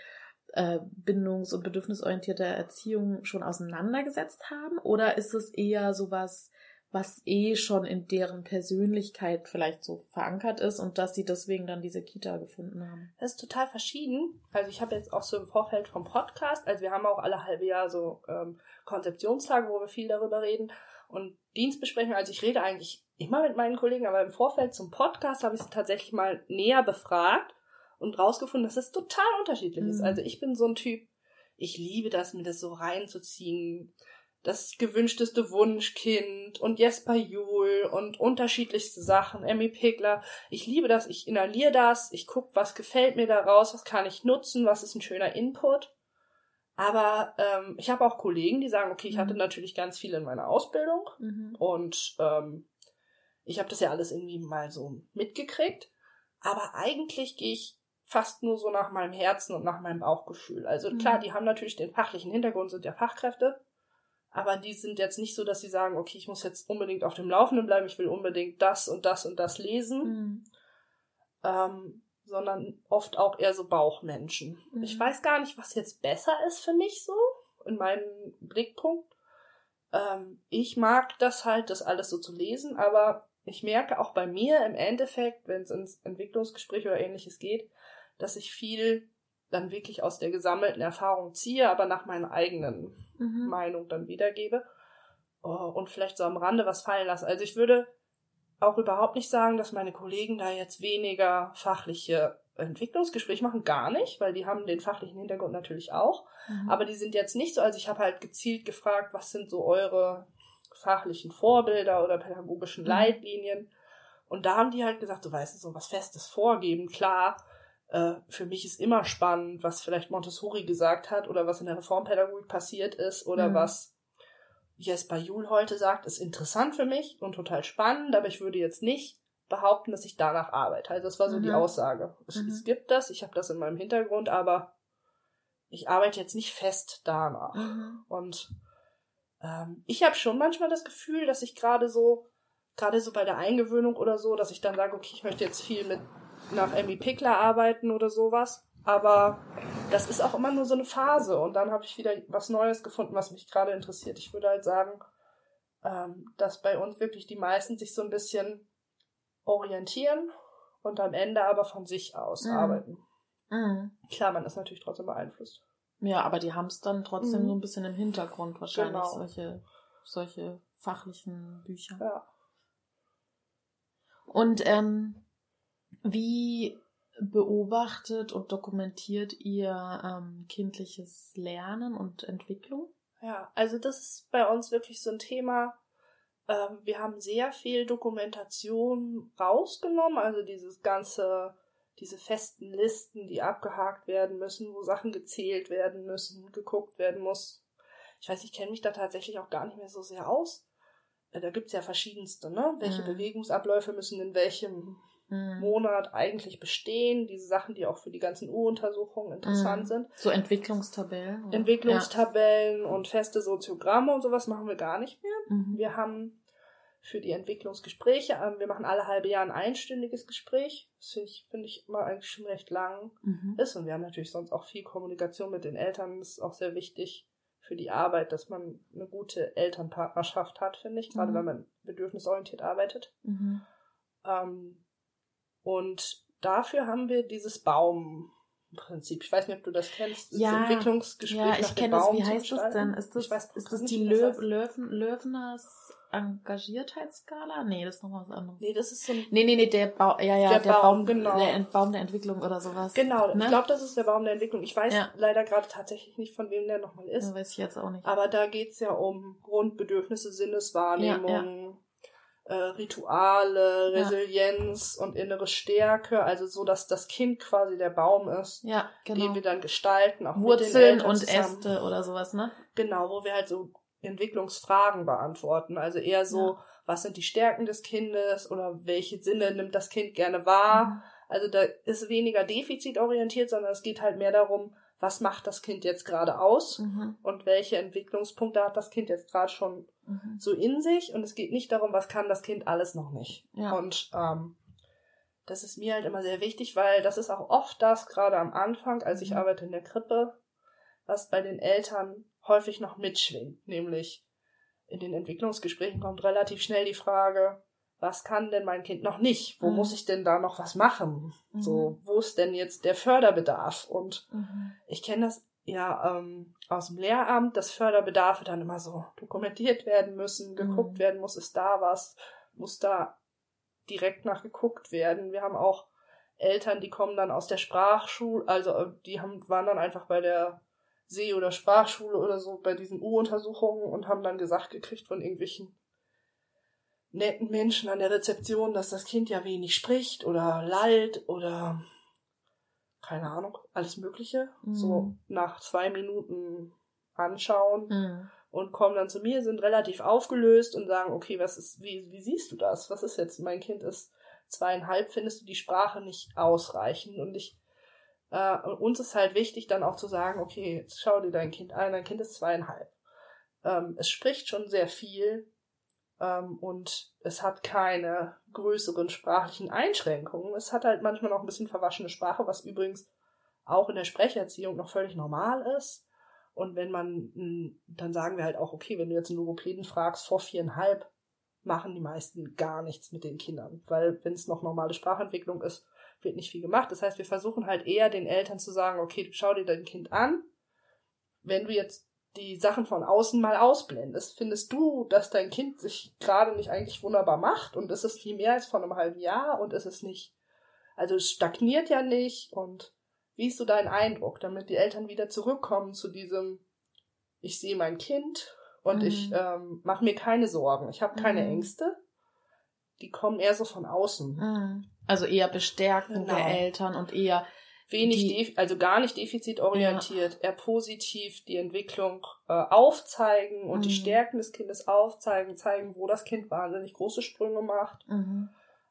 äh, bindungs- und bedürfnisorientierter Erziehung schon auseinandergesetzt haben? Oder ist es eher sowas, was eh schon in deren Persönlichkeit vielleicht so verankert ist und dass sie deswegen dann diese Kita gefunden haben? Das ist total verschieden. Also ich habe jetzt auch so im Vorfeld vom Podcast, also wir haben auch alle halbe Jahr so ähm, Konzeptionstage, wo wir viel darüber reden und Dienstbesprechungen. Also ich rede eigentlich immer mit meinen Kollegen, aber im Vorfeld zum Podcast habe ich sie tatsächlich mal näher befragt und rausgefunden, dass es total unterschiedlich ist. Mhm. Also ich bin so ein Typ, ich liebe das, mir das so reinzuziehen. Das gewünschteste Wunschkind und Jesper Juhl und unterschiedlichste Sachen, Emmy Pegler. Ich liebe das, ich inhaliere das, ich gucke, was gefällt mir daraus, was kann ich nutzen, was ist ein schöner Input. Aber ähm, ich habe auch Kollegen, die sagen, okay, ich hatte Mhm. natürlich ganz viel in meiner Ausbildung Mhm. und ähm, ich habe das ja alles irgendwie mal so mitgekriegt. Aber eigentlich gehe ich fast nur so nach meinem Herzen und nach meinem Bauchgefühl. Also Mhm. klar, die haben natürlich den fachlichen Hintergrund, sind ja Fachkräfte. Aber die sind jetzt nicht so, dass sie sagen, okay, ich muss jetzt unbedingt auf dem Laufenden bleiben, ich will unbedingt das und das und das lesen, Mhm. ähm, sondern oft auch eher so Bauchmenschen. Mhm. Ich weiß gar nicht, was jetzt besser ist für mich so, in meinem Blickpunkt. Ähm, ich mag das halt, das alles so zu lesen, aber ich merke auch bei mir im Endeffekt, wenn es ins Entwicklungsgespräch oder ähnliches geht, dass ich viel dann wirklich aus der gesammelten Erfahrung ziehe, aber nach meiner eigenen Mhm. Meinung dann wiedergebe oh, und vielleicht so am Rande was fallen lasse. Also ich würde auch überhaupt nicht sagen, dass meine Kollegen da jetzt weniger fachliche Entwicklungsgespräche machen, gar nicht, weil die haben den fachlichen Hintergrund natürlich auch. Mhm. Aber die sind jetzt nicht so, also ich habe halt gezielt gefragt, was sind so eure fachlichen Vorbilder oder pädagogischen Mhm. Leitlinien. Und da haben die halt gesagt, du weißt, so was Festes vorgeben, klar. Äh, für mich ist immer spannend, was vielleicht Montessori gesagt hat oder was in der Reformpädagogik passiert ist oder Mhm. was Jesper Juhl heute sagt, ist interessant für mich und total spannend, aber ich würde jetzt nicht behaupten, dass ich danach arbeite. Also das war so die Mhm. Aussage. Es, Mhm. es gibt das, ich habe das in meinem Hintergrund, aber ich arbeite jetzt nicht fest danach. Mhm. Und ähm, ich habe schon manchmal das Gefühl, dass ich gerade so, gerade so bei der Eingewöhnung oder so, dass ich dann sage, okay, ich möchte jetzt viel mit nach Emmy Pickler arbeiten oder sowas. Aber das ist auch immer nur so eine Phase und dann habe ich wieder was Neues gefunden, was mich gerade interessiert. Ich würde halt sagen, ähm, dass bei uns wirklich die meisten sich so ein bisschen orientieren und am Ende aber von sich aus Mhm. arbeiten. Mhm. Klar, man ist natürlich trotzdem beeinflusst. Ja, aber die haben es dann trotzdem Mhm. so ein bisschen im Hintergrund wahrscheinlich, Genau. solche, solche fachlichen Bücher. Ja. Und ähm, wie beobachtet und dokumentiert ihr ähm, kindliches Lernen und Entwicklung? Ja, also das ist bei uns wirklich so ein Thema. Ähm, wir haben sehr viel Dokumentation rausgenommen, also dieses ganze, diese festen Listen, die abgehakt werden müssen, wo Sachen gezählt werden müssen, geguckt werden muss. Ich weiß, ich kenne mich da tatsächlich auch gar nicht mehr so sehr aus. Äh, Da gibt's ja verschiedenste, ne? Welche Mhm. Bewegungsabläufe müssen in welchem Mhm. Monat eigentlich bestehen? Diese Sachen, die auch für die ganzen U-Untersuchungen interessant Mhm. sind. So Entwicklungstabellen? oder? Entwicklungstabellen und feste Soziogramme und sowas machen wir gar nicht mehr. Ja. Mhm. Wir haben für die Entwicklungsgespräche, ähm, wir machen alle halbe Jahr ein einstündiges Gespräch. Das finde ich, finde ich immer eigentlich schon recht lang Mhm. ist. Und wir haben natürlich sonst auch viel Kommunikation mit den Eltern. Das ist auch sehr wichtig für die Arbeit, dass man eine gute Elternpartnerschaft hat, finde ich, gerade Mhm. wenn man bedürfnisorientiert arbeitet. Mhm. Ähm, und dafür haben wir dieses Baumprinzip. Ich weiß nicht, ob du das kennst. Das Ja, Entwicklungsgespräch Ja, ich kenne das. Wie heißt das denn? Ist das, weiß ist das die das Löw. Löwen Löweners Engagiertheitsskala? Nee, das ist nochmal was anderes. Nee, das ist so ein Nee, nee, nee, der Baum, ja, ja, Der der, Baum, Baum, genau. der Baum der Entwicklung oder sowas. Genau, Ne? ich glaube, das ist der Baum der Entwicklung. Ich weiß Ja. leider gerade tatsächlich nicht, von wem der nochmal ist. Ja, weiß ich jetzt auch nicht. Aber da geht's ja um Grundbedürfnisse, Sinneswahrnehmung, Äh, Rituale, Ja. Resilienz und innere Stärke. Also so, dass das Kind quasi der Baum ist, Ja, den genau. wir dann gestalten. Auch mit den Wurzeln und zusammen. Äste oder sowas, ne? Genau, wo wir halt so Entwicklungsfragen beantworten. Also eher so, Ja. was sind die Stärken des Kindes oder welche Sinne nimmt das Kind gerne wahr? Mhm. Also da ist weniger defizitorientiert, sondern es geht halt mehr darum, was macht das Kind jetzt gerade aus Mhm. und welche Entwicklungspunkte hat das Kind jetzt gerade schon Mhm. so in sich. Und es geht nicht darum, was kann das Kind alles noch nicht. Ja. Und ähm, das ist mir halt immer sehr wichtig, weil das ist auch oft das, gerade am Anfang, als ich Mhm. arbeite in der Krippe, was bei den Eltern häufig noch mitschwingt. Nämlich in den Entwicklungsgesprächen kommt relativ schnell die Frage, was kann denn mein Kind noch nicht? Wo Mhm. muss ich denn da noch was machen? Mhm. So, wo ist denn jetzt der Förderbedarf? Und Mhm. ich kenne das ja ähm, aus dem Lehramt, dass Förderbedarfe dann immer so dokumentiert werden müssen, geguckt Mhm. werden muss, ist da was, muss da direkt nachgeguckt werden. Wir haben auch Eltern, die kommen dann aus der Sprachschule, also äh, die haben, waren dann einfach bei der See- oder Sprachschule oder so bei diesen U-Untersuchungen und haben dann gesagt gekriegt von irgendwelchen netten Menschen an der Rezeption, dass das Kind ja wenig spricht oder lallt oder keine Ahnung, alles Mögliche. Mhm. So nach zwei Minuten anschauen Mhm. und kommen dann zu mir, sind relativ aufgelöst und sagen, okay, was ist, wie, wie siehst du das? Was ist jetzt, mein Kind ist zweieinhalb, findest du die Sprache nicht ausreichend? Und ich, äh, und uns ist halt wichtig, dann auch zu sagen, okay, jetzt schau dir dein Kind an, dein Kind ist zweieinhalb. Ähm, es spricht schon sehr viel ähm, und es hat keine größeren sprachlichen Einschränkungen. Es hat halt manchmal noch ein bisschen verwaschene Sprache, was übrigens auch in der Sprecherziehung noch völlig normal ist. Und wenn man, mh, dann sagen wir halt auch, okay, wenn du jetzt einen Logopäden fragst, vor viereinhalb, machen die meisten gar nichts mit den Kindern. Weil wenn es noch normale Sprachentwicklung ist, wird nicht viel gemacht. Das heißt, wir versuchen halt eher den Eltern zu sagen, okay, schau dir dein Kind an. Wenn du jetzt die Sachen von außen mal ausblendest, findest du, dass dein Kind sich gerade nicht eigentlich wunderbar macht und ist es viel mehr als vor einem halben Jahr und ist es nicht, also es stagniert ja nicht und wie ist so dein Eindruck, damit die Eltern wieder zurückkommen zu diesem, ich sehe mein Kind und Mhm. ich ähm, mache mir keine Sorgen. Ich habe keine Mhm. Ängste. Die kommen eher so von außen. Mhm. Also eher bestärken Genau. der Eltern und eher Wenig, Die- also gar nicht defizitorientiert, eher positiv die Entwicklung äh, aufzeigen und die Mhm. Stärken des Kindes aufzeigen, zeigen, wo das Kind wahnsinnig große Sprünge macht. mhm.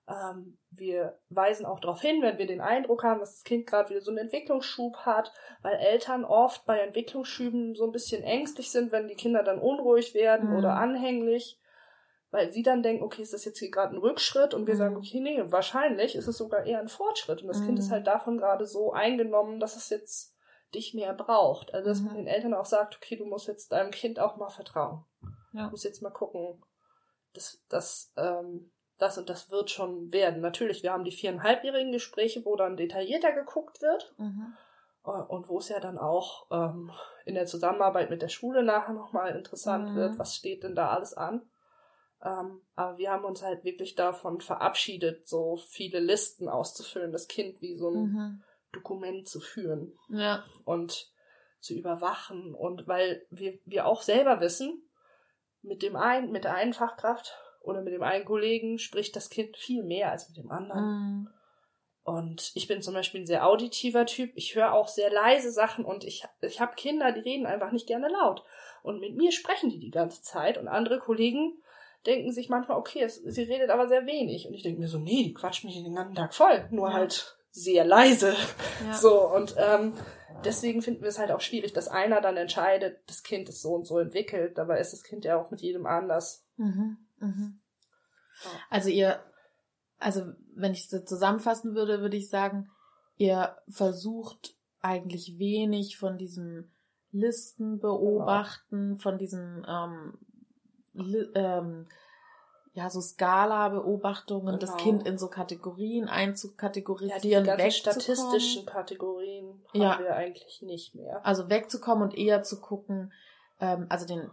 Ähm, wir weisen auch darauf hin, wenn wir den Eindruck haben, dass das Kind gerade wieder so einen Entwicklungsschub hat, weil Eltern oft bei Entwicklungsschüben so ein bisschen ängstlich sind, wenn die Kinder dann unruhig werden Mhm. oder anhänglich, weil sie dann denken, okay, ist das jetzt hier gerade ein Rückschritt? Und wir Mhm. sagen, okay, nee, wahrscheinlich ist es sogar eher ein Fortschritt. Und das Kind Mhm. ist halt davon gerade so eingenommen, dass es jetzt dich mehr braucht. Also dass man Mhm. den Eltern auch sagt, okay, du musst jetzt deinem Kind auch mal vertrauen. Ja. Du musst jetzt mal gucken, das, das, ähm, das und das wird schon werden. Natürlich, wir haben die viereinhalbjährigen Gespräche, wo dann detaillierter geguckt wird Mhm. äh, und wo es ja dann auch ähm, in der Zusammenarbeit mit der Schule nachher nochmal interessant Mhm. wird, was steht denn da alles an. Ähm, aber wir haben uns halt wirklich davon verabschiedet, so viele Listen auszufüllen, das Kind wie so ein Mhm. Dokument zu führen Ja. und zu überwachen. Und weil wir, wir auch selber wissen, mit dem einen, mit der einen Fachkraft oder mit dem einen Kollegen spricht das Kind viel mehr als mit dem anderen. Mhm. Und ich bin zum Beispiel ein sehr auditiver Typ. Ich höre auch sehr leise Sachen und ich, ich habe Kinder, die reden einfach nicht gerne laut. Und mit mir sprechen die die ganze Zeit und andere Kollegen denken sich manchmal, okay, es, sie redet aber sehr wenig. Und ich denke mir so, nee, die quatscht mich den ganzen Tag voll, nur Ja. halt sehr leise. Ja. So, und ähm, deswegen finden wir es halt auch schwierig, dass einer dann entscheidet, das Kind ist so und so entwickelt. Dabei ist das Kind ja auch mit jedem anders. Mhm. Mhm. Also ihr, also wenn ich es zusammenfassen würde, würde ich sagen, ihr versucht eigentlich wenig von diesem Listen beobachten, von diesem ähm, ähm, ja so Skala-Beobachtungen, das Genau. Kind in so Kategorien Ja, einzukategorisieren, ganzen wegzukommen. statistischen Kategorien haben Ja. wir eigentlich nicht mehr. Also wegzukommen und eher zu gucken, ähm, also den,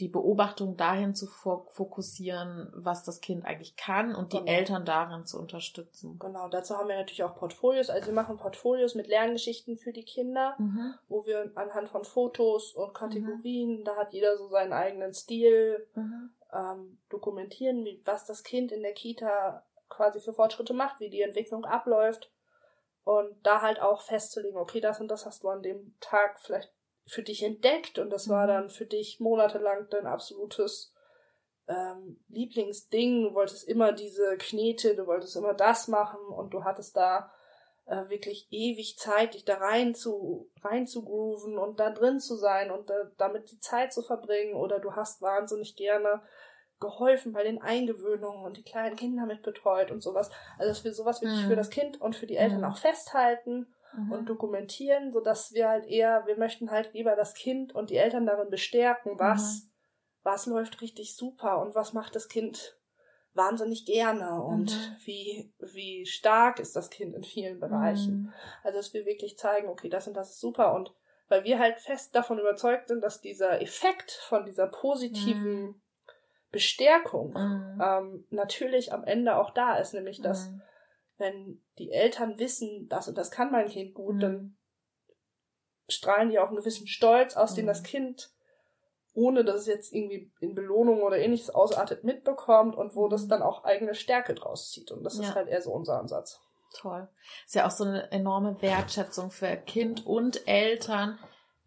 die Beobachtung dahin zu fo fokussieren, was das Kind eigentlich kann und die Genau. Eltern darin zu unterstützen. Genau, dazu haben wir natürlich auch Portfolios. Also wir machen Portfolios mit Lerngeschichten für die Kinder, Mhm. wo wir anhand von Fotos und Kategorien, da hat jeder so seinen eigenen Stil, Mhm. ähm, dokumentieren, wie, was das Kind in der Kita quasi für Fortschritte macht, wie die Entwicklung abläuft. Und da halt auch festzulegen, okay, das und das hast du an dem Tag vielleicht für dich entdeckt und das war Mhm. dann für dich monatelang dein absolutes ähm, Lieblingsding. Du wolltest immer diese Knete, du wolltest immer das machen und du hattest da äh, wirklich ewig Zeit, dich da rein zu, rein zu grooven und da drin zu sein und da, damit die Zeit zu verbringen oder du hast wahnsinnig gerne geholfen bei den Eingewöhnungen und die kleinen Kinder mit betreut und sowas. Also dass wir sowas wirklich Mhm. für das Kind und für die Eltern Mhm. auch festhalten Mhm. und dokumentieren, so dass wir halt eher, wir möchten halt lieber das Kind und die Eltern darin bestärken, was, Mhm. was läuft richtig super und was macht das Kind wahnsinnig gerne und Mhm. wie, wie stark ist das Kind in vielen Bereichen. Mhm. Also dass wir wirklich zeigen, okay, das und das ist super und weil wir halt fest davon überzeugt sind, dass dieser Effekt von dieser positiven Mhm. Bestärkung Mhm. ähm, natürlich am Ende auch da ist, nämlich dass. Wenn die Eltern wissen, das und das kann mein Kind gut, Mhm. dann strahlen die auch einen gewissen Stolz aus, den Mhm. das Kind, ohne dass es jetzt irgendwie in Belohnung oder ähnliches ausartet, mitbekommt und wo das Mhm. dann auch eigene Stärke draus zieht. Und das Ja. ist halt eher so unser Ansatz. Toll. Ist ja auch so eine enorme Wertschätzung für Kind und Eltern,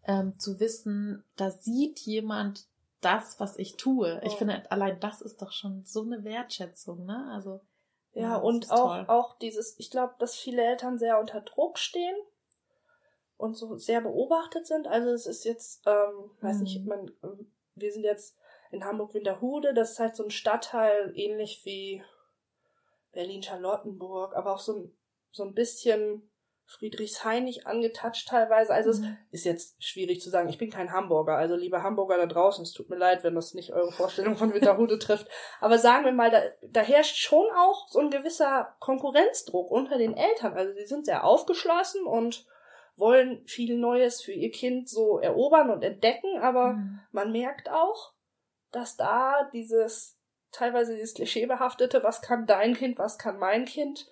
ähm, zu wissen, da sieht jemand das, was ich tue. Ich Ja. finde, allein das ist doch schon so eine Wertschätzung, ne? Also. Ja, und auch, toll. auch dieses, ich glaube, dass viele Eltern sehr unter Druck stehen und so sehr beobachtet sind. Also es ist jetzt, ähm, weiß nicht, Mhm. man, ähm, wir sind jetzt in Hamburg-Winterhude, das ist halt so ein Stadtteil, ähnlich wie Berlin-Charlottenburg, aber auch so, so ein bisschen Friedrichshain angetatscht teilweise. Also es Mhm. ist jetzt schwierig zu sagen. Ich bin kein Hamburger, also liebe Hamburger da draußen, es tut mir leid, wenn das nicht eure Vorstellung von Winterhude trifft. Aber sagen wir mal, da, da herrscht schon auch so ein gewisser Konkurrenzdruck unter den Eltern. Also sie sind sehr aufgeschlossen und wollen viel Neues für ihr Kind so erobern und entdecken, aber Mhm. man merkt auch, dass da dieses teilweise dieses klischeebehaftete, was kann dein Kind, was kann mein Kind,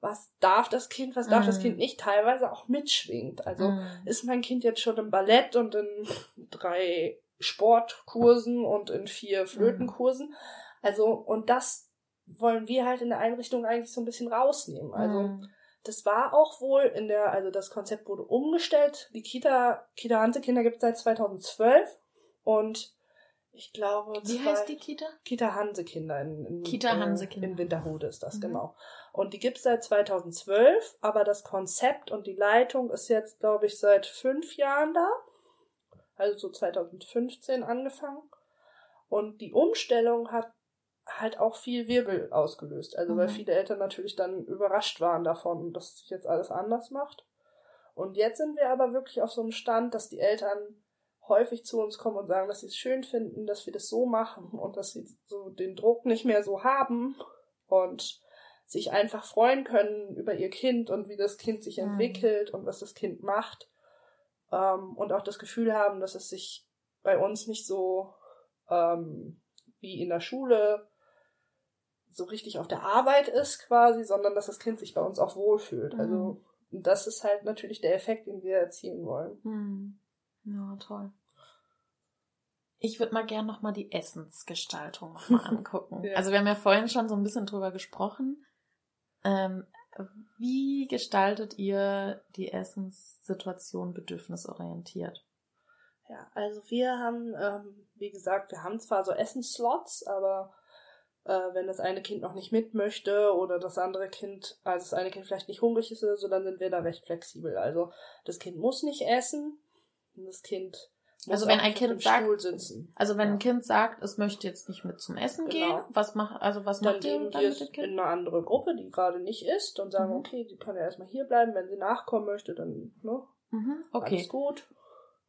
was darf das Kind, was darf das Mhm. Kind nicht, teilweise auch mitschwingt. Also Mhm. ist mein Kind jetzt schon im Ballett und in drei Sportkursen und in vier Flötenkursen. Also, und das wollen wir halt in der Einrichtung eigentlich so ein bisschen rausnehmen. Also, Mhm. das war auch wohl in der, also das Konzept wurde umgestellt. Die Kita, Kita Hanse Kinder gibt es seit 2012 und ich glaube, Wie heißt die Kita? Kita Hanse Kinder in, in, Kita Hanse Kinder. in Winterhude ist das, Mhm. genau. Und die gibt es seit 2012, aber das Konzept und die Leitung ist jetzt, glaube ich, seit fünf Jahren da. Also so 2015 angefangen. Und die Umstellung hat halt auch viel Wirbel ausgelöst. Also weil Mhm. viele Eltern natürlich dann überrascht waren davon, dass sich jetzt alles anders macht. Und jetzt sind wir aber wirklich auf so einem Stand, dass die Eltern häufig zu uns kommen und sagen, dass sie es schön finden, dass wir das so machen und dass sie so den Druck nicht mehr so haben und sich einfach freuen können über ihr Kind und wie das Kind sich Mhm. entwickelt und was das Kind macht. Ähm, und auch das Gefühl haben, dass es sich bei uns nicht so ähm, wie in der Schule so richtig auf der Arbeit ist quasi, sondern dass das Kind sich bei uns auch wohlfühlt. Mhm. Also das ist halt natürlich der Effekt, den wir erzielen wollen. Hm. Ja, toll. Ich würde mal gern noch mal die Essensgestaltung noch mal angucken. Ja. Also wir haben ja vorhin schon so ein bisschen drüber gesprochen. Ähm, wie gestaltet ihr die Essenssituation bedürfnisorientiert? Ja, also wir haben, ähm, wie gesagt, wir haben zwar so Essensslots, aber äh, wenn das eine Kind noch nicht mit möchte oder das andere Kind, also das eine Kind vielleicht nicht hungrig ist oder so, dann sind wir da recht flexibel. Also das Kind muss nicht essen, und das Kind Also wenn auch ein Kind sagt-. Also wenn Ja. ein Kind sagt, es möchte jetzt nicht mit zum Essen Genau. gehen, was macht also was Dann macht ihr dann mit dem Kind? in eine andere Gruppe, die gerade nicht isst und sagen, Mhm. okay, sie kann ja erstmal hier bleiben, wenn sie nachkommen möchte, dann, ne, Mhm, alles okay. gut.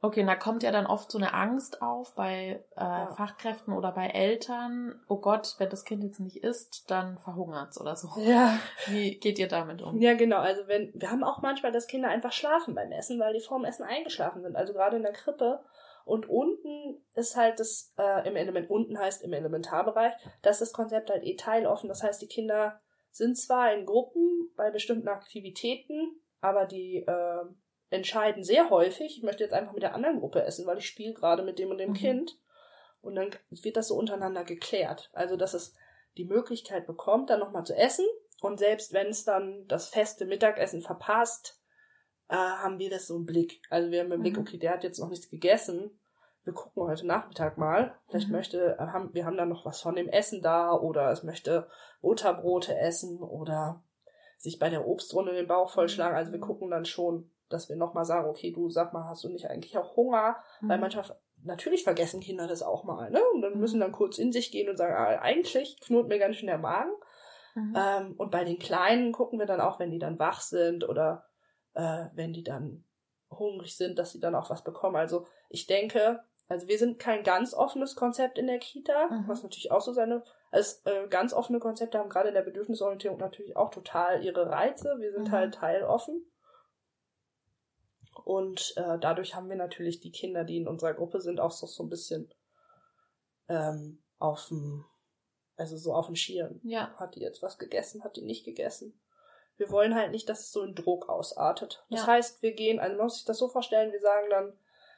Okay, und da kommt ja dann oft so eine Angst auf bei äh, Ja. Fachkräften oder bei Eltern. Oh Gott, wenn das Kind jetzt nicht isst, dann verhungert's oder so. Ja. Wie geht ihr damit um? Ja, genau. Also wenn, wir haben auch manchmal, dass Kinder einfach schlafen beim Essen, weil die vorm Essen eingeschlafen sind. Also gerade in der Krippe. Und unten ist halt das, äh, im Element, unten heißt im Elementarbereich, das ist das Konzept halt eh teiloffen. Das heißt, die Kinder sind zwar in Gruppen bei bestimmten Aktivitäten, aber die äh, entscheiden sehr häufig, ich möchte jetzt einfach mit der anderen Gruppe essen, weil ich spiele gerade mit dem und dem Mhm. Kind. Und dann wird das so untereinander geklärt. Also, dass es die Möglichkeit bekommt, dann nochmal zu essen. Und selbst wenn es dann das feste Mittagessen verpasst, äh, haben wir das so im Blick. Also wir haben im Blick, Mhm. okay, der hat jetzt noch nichts gegessen. Wir gucken heute Nachmittag mal. Vielleicht Mhm. möchte, äh, haben, wir haben dann noch was von dem Essen da oder es möchte Butterbrote essen oder sich bei der Obstrunde den Bauch vollschlagen. Also wir Mhm. gucken dann schon, dass wir nochmal sagen, okay, du sag mal, hast du nicht eigentlich auch Hunger? Weil Mhm. manchmal, natürlich vergessen Kinder das auch mal, ne? Und dann Mhm. müssen dann kurz in sich gehen und sagen, ah, eigentlich knurrt mir ganz schön der Magen. Mhm. Ähm, und bei den Kleinen gucken wir dann auch, wenn die dann wach sind oder äh, wenn die dann hungrig sind, dass sie dann auch was bekommen. Also ich denke, also wir sind kein ganz offenes Konzept in der Kita, Mhm. was natürlich auch so seine, als äh, ganz offene Konzepte haben gerade in der Bedürfnisorientierung natürlich auch total ihre Reize. Wir sind Mhm. halt teiloffen. Und äh, dadurch haben wir natürlich die Kinder, die in unserer Gruppe sind, auch so, so ein bisschen ähm, auf dem, also so auf dem Schirm. ja. Hat die jetzt was gegessen, hat die nicht gegessen? Wir wollen halt nicht, dass es so in Druck ausartet. Das Ja. heißt, wir gehen, also man muss sich das so vorstellen, wir sagen dann,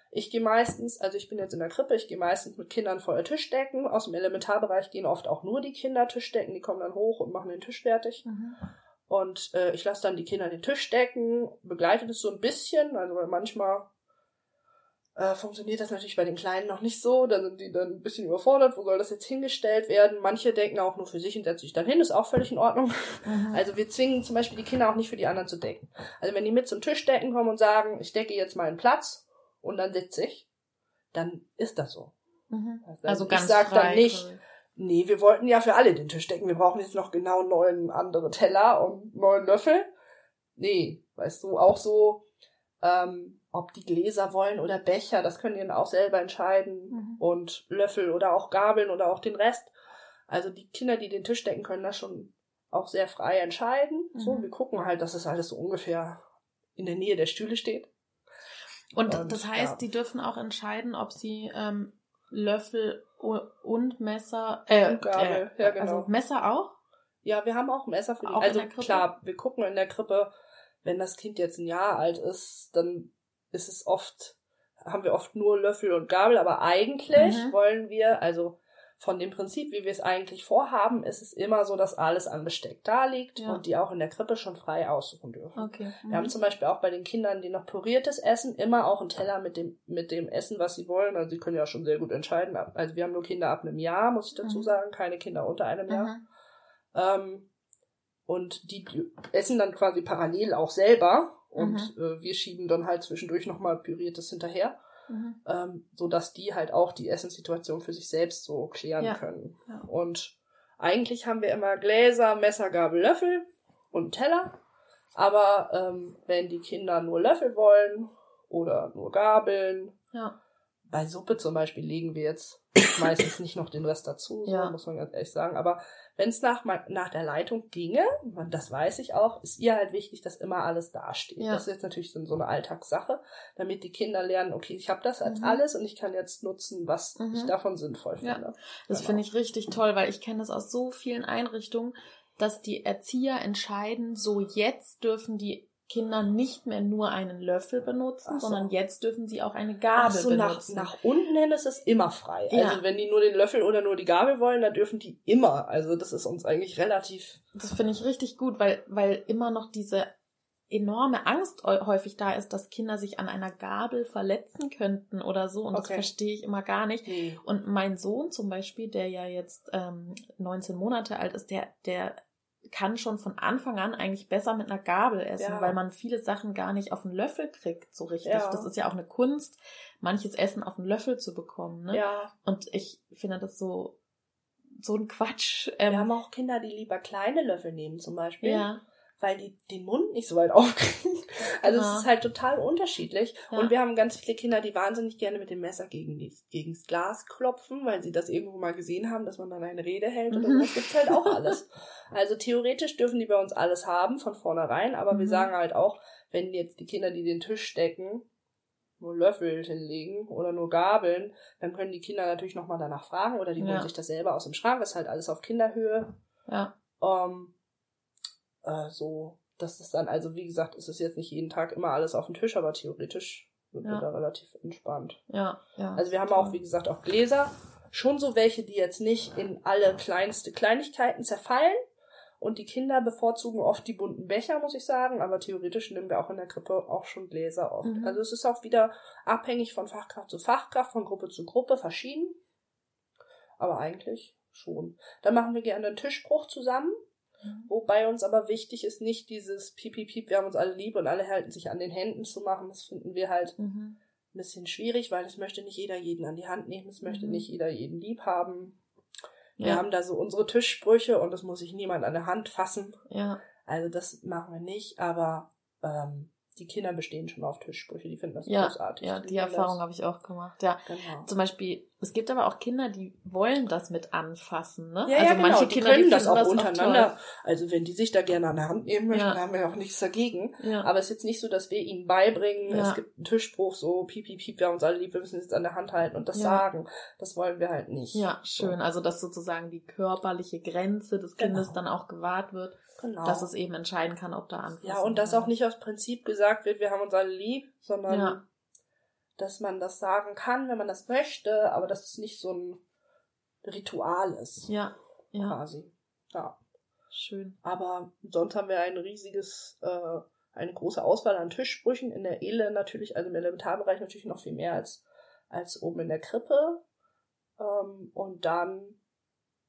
ich gehe meistens, also ich bin jetzt in der Krippe, ich gehe meistens mit Kindern vorher Tischdecken. Aus dem Elementarbereich gehen oft auch nur die Kinder Tischdecken, die kommen dann hoch und machen den Tisch fertig. Mhm. Und äh, ich lasse dann die Kinder den Tisch decken, begleite das so ein bisschen, also weil manchmal äh, funktioniert das natürlich bei den Kleinen noch nicht so, dann sind die dann ein bisschen überfordert, wo soll das jetzt hingestellt werden? Manche denken auch nur für sich und setzen sich dann hin, ist auch völlig in Ordnung. Mhm. Also wir zwingen zum Beispiel die Kinder auch nicht für die anderen zu decken. Also wenn die mit zum Tisch decken kommen und sagen, ich decke jetzt mal einen Platz und dann sitze ich, dann ist das so. Mhm. Also, Also ich ganz sag frei dann nicht, nee, wir wollten ja für alle den Tisch decken, wir brauchen jetzt noch genau neun andere Teller und neun Löffel. Nee, weißt du, auch so, ähm, ob die Gläser wollen oder Becher, das können die dann auch selber entscheiden. Mhm. Und Löffel oder auch Gabeln oder auch den Rest. Also die Kinder, die den Tisch decken können, das schon auch sehr frei entscheiden. So, Mhm. wir gucken halt, dass es alles so ungefähr in der Nähe der Stühle steht. Und, Und, das heißt, ja. die dürfen auch entscheiden, ob sie ähm, Löffel und Messer, äh, Und Gabel, äh, ja, genau. also Messer auch? Ja, wir haben auch Messer für die. Auch also klar, wir gucken in der Krippe, wenn das Kind jetzt ein Jahr alt ist, dann ist es oft, haben wir oft nur Löffel und Gabel, aber eigentlich Mhm. wollen wir, also von dem Prinzip, wie wir es eigentlich vorhaben, ist es immer so, dass alles an Besteck da liegt Ja. und die auch in der Krippe schon frei aussuchen dürfen. Okay. Wir haben zum Beispiel auch bei den Kindern, die noch püriertes essen, immer auch einen Teller mit dem, mit dem Essen, was sie wollen. Also sie können ja schon sehr gut entscheiden. Also wir haben nur Kinder ab einem Jahr, muss ich dazu Mhm. sagen, keine Kinder unter einem Jahr. Mhm. Ähm, und die essen dann quasi parallel auch selber. Und Mhm. äh, wir schieben dann halt zwischendurch nochmal püriertes hinterher, Mhm. ähm, sodass die halt auch die Essenssituation für sich selbst so klären Ja. können. Ja. Und eigentlich haben wir immer Gläser, Messer, Gabel, Löffel und einen Teller. Aber ähm, wenn die Kinder nur Löffel wollen oder nur Gabeln, Ja. bei Suppe zum Beispiel legen wir jetzt meistens nicht noch den Rest dazu, so Ja. muss man ganz ehrlich sagen. Aber wenn es nach, nach der Leitung ginge, und das weiß ich auch, ist ihr halt wichtig, dass immer alles dasteht. Ja. Das ist jetzt natürlich so, so eine Alltagssache, damit die Kinder lernen, okay, ich habe das als Mhm. alles und ich kann jetzt nutzen, was Mhm. ich davon sinnvoll Ja. finde. Das Genau. finde ich richtig toll, weil ich kenne das aus so vielen Einrichtungen, dass die Erzieher entscheiden, so jetzt dürfen die Kinder nicht mehr nur einen Löffel benutzen, so. sondern jetzt dürfen sie auch eine Gabel so, nach, benutzen. nach unten hin ist es immer frei. Ja. Also wenn die nur den Löffel oder nur die Gabel wollen, dann dürfen die immer. Also das ist uns eigentlich relativ. Das finde ich richtig gut, weil, weil immer noch diese enorme Angst häufig da ist, dass Kinder sich an einer Gabel verletzen könnten oder so. Und das Okay. verstehe ich immer gar nicht. Nee. Und mein Sohn zum Beispiel, der ja jetzt ähm, 19 Monate alt ist, der, der kann schon von Anfang an eigentlich besser mit einer Gabel essen, Ja. weil man viele Sachen gar nicht auf den Löffel kriegt, so richtig. Ja. Das ist ja auch eine Kunst, manches Essen auf den Löffel zu bekommen. Ne? Ja. Und ich finde das so, so ein Quatsch. Ähm, Wir haben auch Kinder, die lieber kleine Löffel nehmen zum Beispiel. ja, weil die den Mund nicht so weit aufkriegen. Also Ja. es ist halt total unterschiedlich. Ja. Und wir haben ganz viele Kinder, die wahnsinnig gerne mit dem Messer gegen die, gegens Glas klopfen, weil sie das irgendwo mal gesehen haben, dass man dann eine Rede hält oder Mhm. Das gibt's halt auch alles. Also theoretisch dürfen die bei uns alles haben von vornherein, aber wir Mhm. sagen halt auch, wenn jetzt die Kinder, die den Tisch decken, nur Löffel hinlegen oder nur Gabeln, dann können die Kinder natürlich nochmal danach fragen oder die holen Ja. sich das selber aus dem Schrank. Das ist halt alles auf Kinderhöhe. ja, Ähm, äh, so, das ist dann, also wie gesagt, ist es jetzt nicht jeden Tag immer alles auf dem Tisch, aber theoretisch sind wir Ja. da relativ entspannt. ja, ja. Also wir haben auch, wie gesagt, auch Gläser. Schon so welche, die jetzt nicht in alle kleinste Kleinigkeiten zerfallen. Und die Kinder bevorzugen oft die bunten Becher, muss ich sagen. Aber theoretisch nehmen wir auch in der Krippe auch schon Gläser oft. Mhm. Also es ist auch wieder abhängig von Fachkraft zu Fachkraft, von Gruppe zu Gruppe verschieden. Aber eigentlich schon. Dann machen wir gerne einen Tischbruch zusammen. Mhm. Wobei uns aber wichtig ist, nicht dieses Piep, Piep, Piep, wir haben uns alle lieb und alle halten sich an den Händen zu machen. Das finden wir halt Mhm. ein bisschen schwierig, weil es möchte nicht jeder jeden an die Hand nehmen, es möchte Mhm. nicht jeder jeden lieb haben. Wir Ja, haben da so unsere Tischsprüche und es muss sich niemand an der Hand fassen. ja, Also das machen wir nicht, aber ähm, die Kinder bestehen schon auf Tischsprüche, die finden das ja, großartig. ja, die Erfahrung habe ich auch gemacht. Ja, Genau. zum Beispiel, es gibt aber auch Kinder, die wollen das mit anfassen, ne? Ja, also ja, genau. manche die Kinder, können die das auch das untereinander. also wenn die sich da gerne an der Hand nehmen möchten, Ja. dann haben wir auch nichts dagegen. Ja, Aber es ist jetzt nicht so, dass wir ihnen beibringen, es gibt einen Tischspruch, so piep, piep, piep, wir haben uns alle lieb, wir müssen jetzt an der Hand halten und das sagen. Das wollen wir halt nicht. ja, schön. Also, dass sozusagen die körperliche Grenze des Kindes Genau. dann auch gewahrt wird, Genau. dass es eben entscheiden kann, ob da anfassen ja, und dass auch nicht aus Prinzip gesagt wird, wir haben uns alle lieb, sondern Ja. dass man das sagen kann, wenn man das möchte, aber dass es nicht so ein Ritual ist, Ja, ja, quasi. Ja. schön. Aber sonst haben wir ein riesiges, äh, eine große Auswahl an Tischsprüchen. In der Ele natürlich, also im Elementarbereich natürlich noch viel mehr als, als oben in der Krippe. Ähm, und dann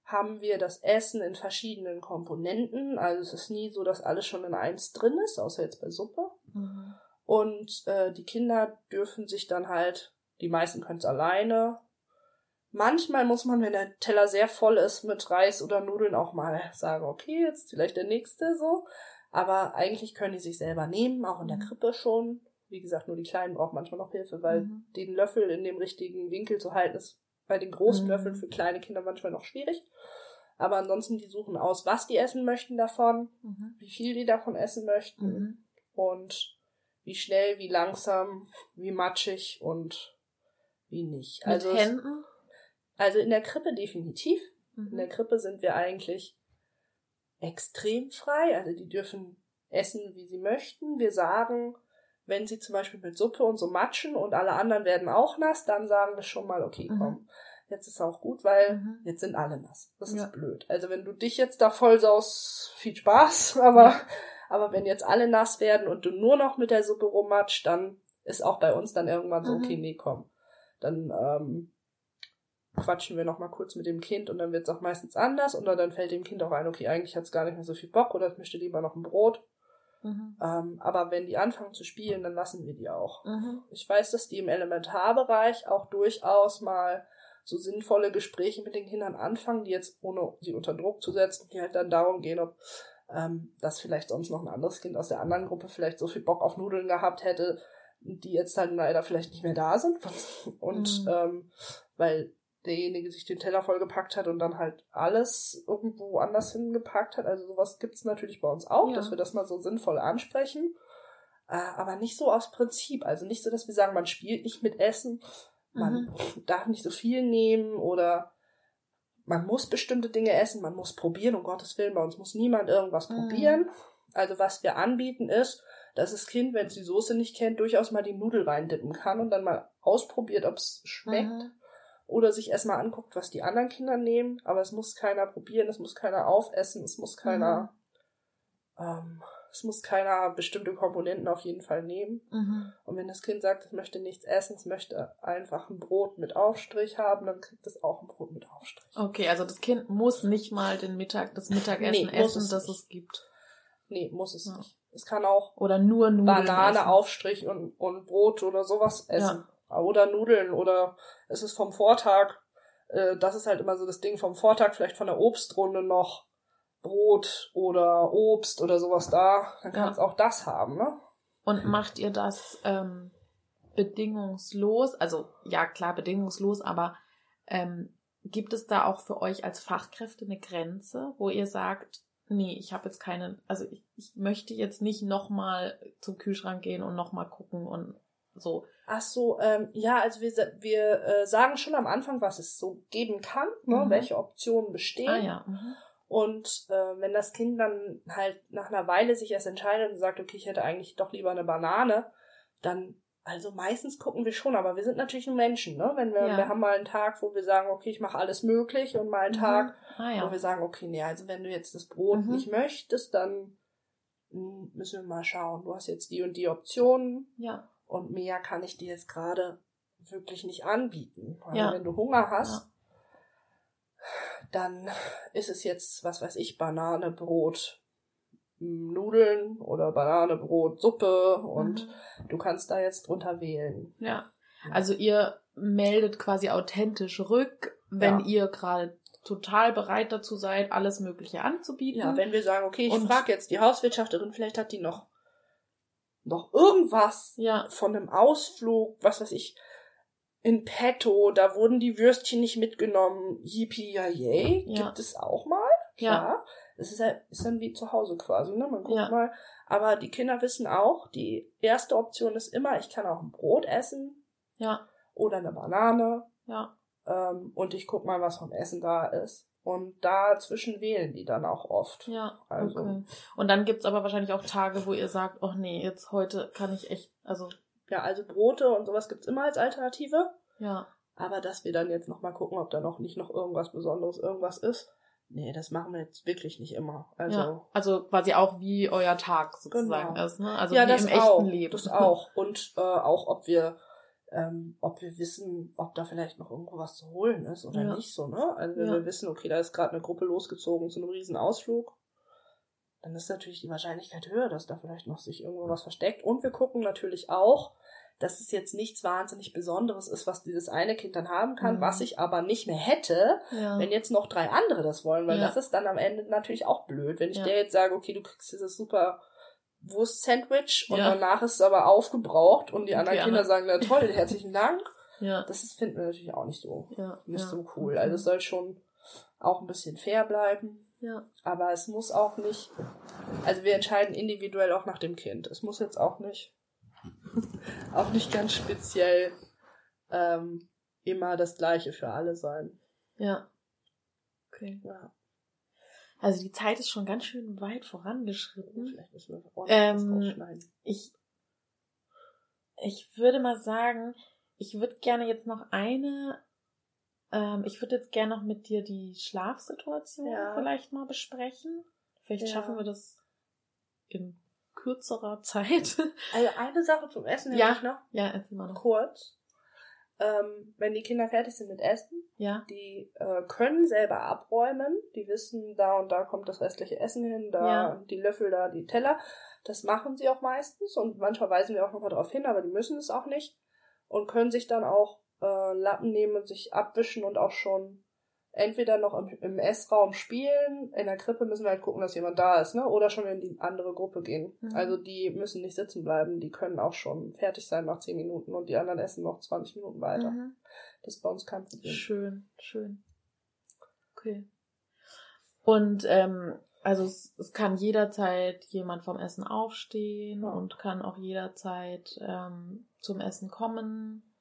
haben wir das Essen in verschiedenen Komponenten. Also es ist nie so, dass alles schon in eins drin ist, außer jetzt bei Suppe. Mhm. Und äh, die Kinder dürfen sich dann halt, die meisten können es alleine. Manchmal muss man, wenn der Teller sehr voll ist mit Reis oder Nudeln, auch mal sagen, okay, jetzt vielleicht der nächste so. Aber eigentlich können die sich selber nehmen, auch in der Mhm. Krippe schon. Wie gesagt, nur die Kleinen brauchen manchmal noch Hilfe, weil Mhm. den Löffel in dem richtigen Winkel zu halten ist bei den großen Mhm. Löffeln für kleine Kinder manchmal noch schwierig. Aber ansonsten, die suchen aus, was die essen möchten davon, Mhm. wie viel die davon essen möchten Mhm. und wie schnell, wie langsam, wie matschig und wie nicht. Also, Händen? also in der Krippe definitiv. In Mhm. der Krippe sind wir eigentlich extrem frei. Also die dürfen essen, wie sie möchten. Wir sagen, wenn sie zum Beispiel mit Suppe und so matschen und alle anderen werden auch nass, dann sagen wir schon mal, okay, Mhm. komm, jetzt ist auch gut, weil Mhm. jetzt sind alle nass. Das Ja. ist blöd. Also wenn du dich jetzt da voll saust, viel Spaß, aber, aber wenn jetzt alle nass werden und du nur noch mit der Suppe rummatscht, dann ist auch bei uns dann irgendwann so, Mhm. okay, nee, komm. Dann ähm, quatschen wir noch mal kurz mit dem Kind und dann wird es auch meistens anders oder dann fällt dem Kind auch ein, okay, eigentlich hat es gar nicht mehr so viel Bock oder es möchte lieber noch ein Brot. Mhm. Ähm, aber wenn die anfangen zu spielen, dann lassen wir die auch. Mhm. Ich weiß, dass die im Elementarbereich auch durchaus mal so sinnvolle Gespräche mit den Kindern anfangen, die jetzt ohne sie unter Druck zu setzen, die halt dann darum gehen, ob ähm, dass vielleicht sonst noch ein anderes Kind aus der anderen Gruppe vielleicht so viel Bock auf Nudeln gehabt hätte, die jetzt dann leider vielleicht nicht mehr da sind. Und Mhm. ähm, weil derjenige sich den Teller vollgepackt hat und dann halt alles irgendwo anders hingepackt hat. Also sowas gibt's natürlich bei uns auch, Ja. dass wir das mal so sinnvoll ansprechen. Äh, aber nicht so aus Prinzip. Also nicht so, dass wir sagen, man spielt nicht mit Essen, man darf nicht so viel nehmen oder man muss bestimmte Dinge essen, man muss probieren, um Gottes Willen, bei uns muss niemand irgendwas Mhm. probieren. Also was wir anbieten ist, dass das Kind, wenn es die Soße nicht kennt, durchaus mal die Nudel reindippen kann und dann mal ausprobiert, ob es schmeckt Mhm. Oder sich erstmal anguckt, was die anderen Kinder nehmen, aber es muss keiner probieren, es muss keiner aufessen, es muss keiner, ähm, es muss keiner bestimmte Komponenten auf jeden Fall nehmen. Mhm. Und wenn das Kind sagt, es möchte nichts essen, es möchte einfach ein Brot mit Aufstrich haben, dann kriegt es auch ein Brot mit Aufstrich. Okay, also das Kind muss nicht mal den Mittag, das Mittagessen Nee, essen, es das nicht. es gibt. Nee, muss es Ja. nicht. Es kann auch Oder nur Nudeln Banane, essen. Aufstrich und, und Brot oder sowas essen. Oder Nudeln oder es ist vom Vortag. Äh, das ist halt immer so das Ding vom Vortag, vielleicht von der Obstrunde noch Brot oder Obst oder sowas da. Dann kann Ja. es auch das haben, ne? Und macht ihr das ähm, bedingungslos? Also ja, klar, bedingungslos, aber ähm, gibt es da auch für euch als Fachkräfte eine Grenze, wo ihr sagt, nee, ich habe jetzt keine, also ich, ich möchte jetzt nicht nochmal zum Kühlschrank gehen und nochmal gucken und so. Ach so, ähm, ja, also wir, wir äh, sagen schon am Anfang, was es so geben kann, ne? Mhm. welche Optionen bestehen. Ah ja. Mhm. Und äh, wenn das Kind dann halt nach einer Weile sich erst entscheidet und sagt, okay, ich hätte eigentlich doch lieber eine Banane, dann, also meistens gucken wir schon, aber wir sind natürlich nur Menschen, ne? Wenn wir, Ja. wir haben mal einen Tag, wo wir sagen, okay, ich mache alles möglich und mal einen Tag, Ah wo ja. wir sagen, okay, nee, also wenn du jetzt das Brot Mhm. nicht möchtest, dann mm, müssen wir mal schauen. Du hast jetzt die und die Optionen Ja. Und mehr kann ich dir jetzt gerade wirklich nicht anbieten. Also Ja. wenn du Hunger hast, dann ist es jetzt, was weiß ich, Banane, Brot, m, Nudeln oder Banane, Brot, Suppe und Mhm. du kannst da jetzt drunter wählen. Ja. Also ihr meldet quasi authentisch rück, wenn Ja. ihr gerade total bereit dazu seid, alles Mögliche anzubieten. Ja, wenn wir sagen, okay, ich frage jetzt die Hauswirtschafterin, vielleicht hat die noch, noch irgendwas ja, von einem Ausflug, was weiß ich, in petto, da wurden die Würstchen nicht mitgenommen, yippie, ja, yay, Ja. gibt es auch mal, ja. Das ist, halt, ist dann wie zu Hause quasi, ne? Man guckt Ja. mal. Aber die Kinder wissen auch, die erste Option ist immer, ich kann auch ein Brot essen ja, oder eine Banane ja. ähm, und ich guck mal, was vom Essen da ist. Und dazwischen wählen die dann auch oft. Ja, Also- okay. Und dann gibt's aber wahrscheinlich auch Tage, wo ihr sagt, oh nee, jetzt heute kann ich echt, also, Ja, also Brote und sowas gibt's immer als Alternative. ja, Aber dass wir dann jetzt noch mal gucken, ob da noch nicht noch irgendwas Besonderes irgendwas ist. Nee, das machen wir jetzt wirklich nicht immer. Also ja. Also quasi auch wie euer Tag sozusagen Genau. ist, ne? Also ja, wie das im echten auch, Leben. Das auch. Und äh, auch, ob wir, ähm, ob wir wissen, ob da vielleicht noch irgendwo was zu holen ist oder Ja. nicht so, ne? Also wenn Ja. wir wissen, okay, da ist gerade eine Gruppe losgezogen zu einem riesen Ausflug, dann ist natürlich die Wahrscheinlichkeit höher, dass da vielleicht noch sich irgendwo was versteckt. Und wir gucken natürlich auch, dass es jetzt nichts wahnsinnig Besonderes ist, was dieses eine Kind dann haben kann, Mhm. was ich aber nicht mehr hätte, Ja. wenn jetzt noch drei andere das wollen, weil das ist dann am Ende natürlich auch blöd. Wenn ich dir jetzt sage, okay, du kriegst dieses super Wurst-Sandwich und Ja. danach ist es aber aufgebraucht und die anderen Okay, Kinder sagen, na toll, herzlichen Dank. ja, Das ist, finden wir natürlich auch nicht so, ja, nicht ja. so cool. Also es soll schon auch ein bisschen fair bleiben, ja, aber es muss auch nicht, also wir entscheiden individuell auch nach dem Kind. Es muss jetzt auch nicht, auch nicht ganz speziell ähm, immer das Gleiche für alle sein. ja. Okay. Ja, Also die Zeit ist schon ganz schön weit vorangeschritten. vielleicht müssen wir ordentlich Ähm. Ich ich würde mal sagen, ich würde gerne jetzt noch eine, ähm, ich würde jetzt gerne noch mit dir die Schlafsituation Ja. vielleicht mal besprechen. Vielleicht Ja. schaffen wir das in kürzerer Zeit. Also eine Sache zum Essen Ja. ich noch ja, erzähl mal noch. kurz. Ähm, wenn die Kinder fertig sind mit Essen, Ja, die äh, können selber abräumen. Die wissen, da und da kommt das restliche Essen hin, da Ja. die Löffel, da die Teller. Das machen sie auch meistens und manchmal weisen wir auch nochmal darauf hin, aber die müssen es auch nicht. Und können sich dann auch äh, Lappen nehmen und sich abwischen und auch schon entweder noch im, im Essraum spielen. In der Krippe müssen wir halt gucken, dass jemand da ist, ne? Oder schon in die andere Gruppe gehen. Mhm. Also die müssen nicht sitzen bleiben, die können auch schon fertig sein nach 10 Minuten und die anderen essen noch 20 Minuten weiter. Mhm. Das ist bei uns kein Problem. Schön, schön. Okay. Und ähm, also es, es kann jederzeit jemand vom Essen aufstehen Ja. und kann auch jederzeit ähm, zum Essen kommen.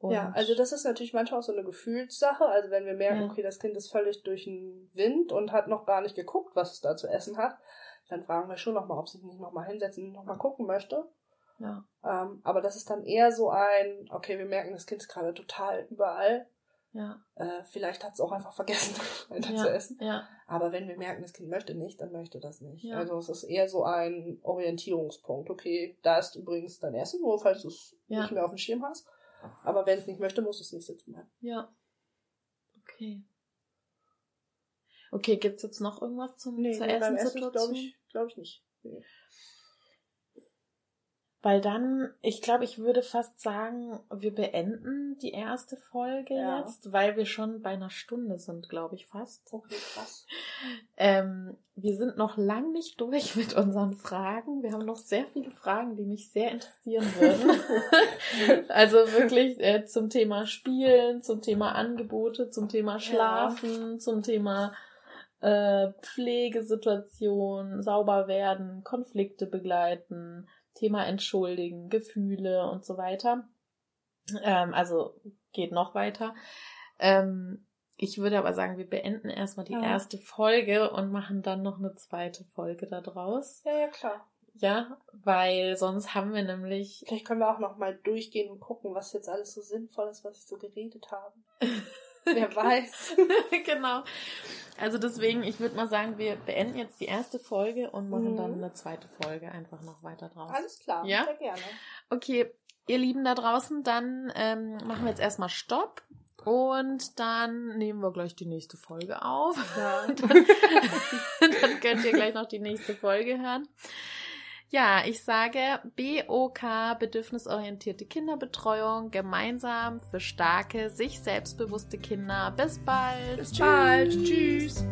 Und Ja, also das ist natürlich manchmal auch so eine Gefühlssache. Also wenn wir merken, Ja. okay, das Kind ist völlig durch den Wind und hat noch gar nicht geguckt, was es da zu essen hat, dann fragen wir schon nochmal, ob sie sich nicht nochmal hinsetzen und nochmal gucken möchte. ja, Ähm, aber das ist dann eher so ein, okay, wir merken, das Kind ist gerade total überall. ja, Äh, vielleicht hat es auch einfach vergessen, weiter zu ja, essen. ja, Aber wenn wir merken, das Kind möchte nicht, dann möchte das nicht. Ja. Also es ist eher so ein Orientierungspunkt. Okay, da ist übrigens dein Essen, nur falls du es Ja. nicht mehr auf dem Schirm hast. Aber wenn es nicht möchte, muss es nicht sitzen bleiben. ja. Okay. Okay, gibt's jetzt noch irgendwas zum, zur beim Essen Essenssituation? glaube ich, glaub ich nicht. Nee. Weil dann, ich glaube, ich würde fast sagen, wir beenden die erste Folge Ja. jetzt, weil wir schon bei einer Stunde sind, glaube ich, fast. Okay, krass. Ähm, wir sind noch lang nicht durch mit unseren Fragen. Wir haben noch sehr viele Fragen, die mich sehr interessieren würden. also wirklich äh, zum Thema Spielen, zum Thema Angebote, zum Thema Schlafen, zum Thema äh, Pflegesituation, sauber werden, Konflikte begleiten, Thema Entschuldigen, Gefühle und so weiter. Ähm, also geht noch weiter. Ähm, ich würde aber sagen, wir beenden erstmal die Ja. erste Folge und machen dann noch eine zweite Folge da draus. Ja, ja, klar. Ja, weil sonst haben wir nämlich. Vielleicht können wir auch noch mal durchgehen und gucken, was jetzt alles so sinnvoll ist, was ich so geredet habe. Wer weiß. genau. Also deswegen, ich würde mal sagen, wir beenden jetzt die erste Folge und machen Mhm. dann eine zweite Folge einfach noch weiter draus. Alles klar. Ja? Sehr gerne. Okay, ihr Lieben da draußen, dann ähm, machen wir jetzt erstmal Stopp und dann nehmen wir gleich die nächste Folge auf. Ja. dann, dann könnt ihr gleich noch die nächste Folge hören. Ja, ich sage BOK, bedürfnisorientierte Kinderbetreuung, gemeinsam für starke, sich selbstbewusste Kinder. Bis bald. Bis bald. Tschüss.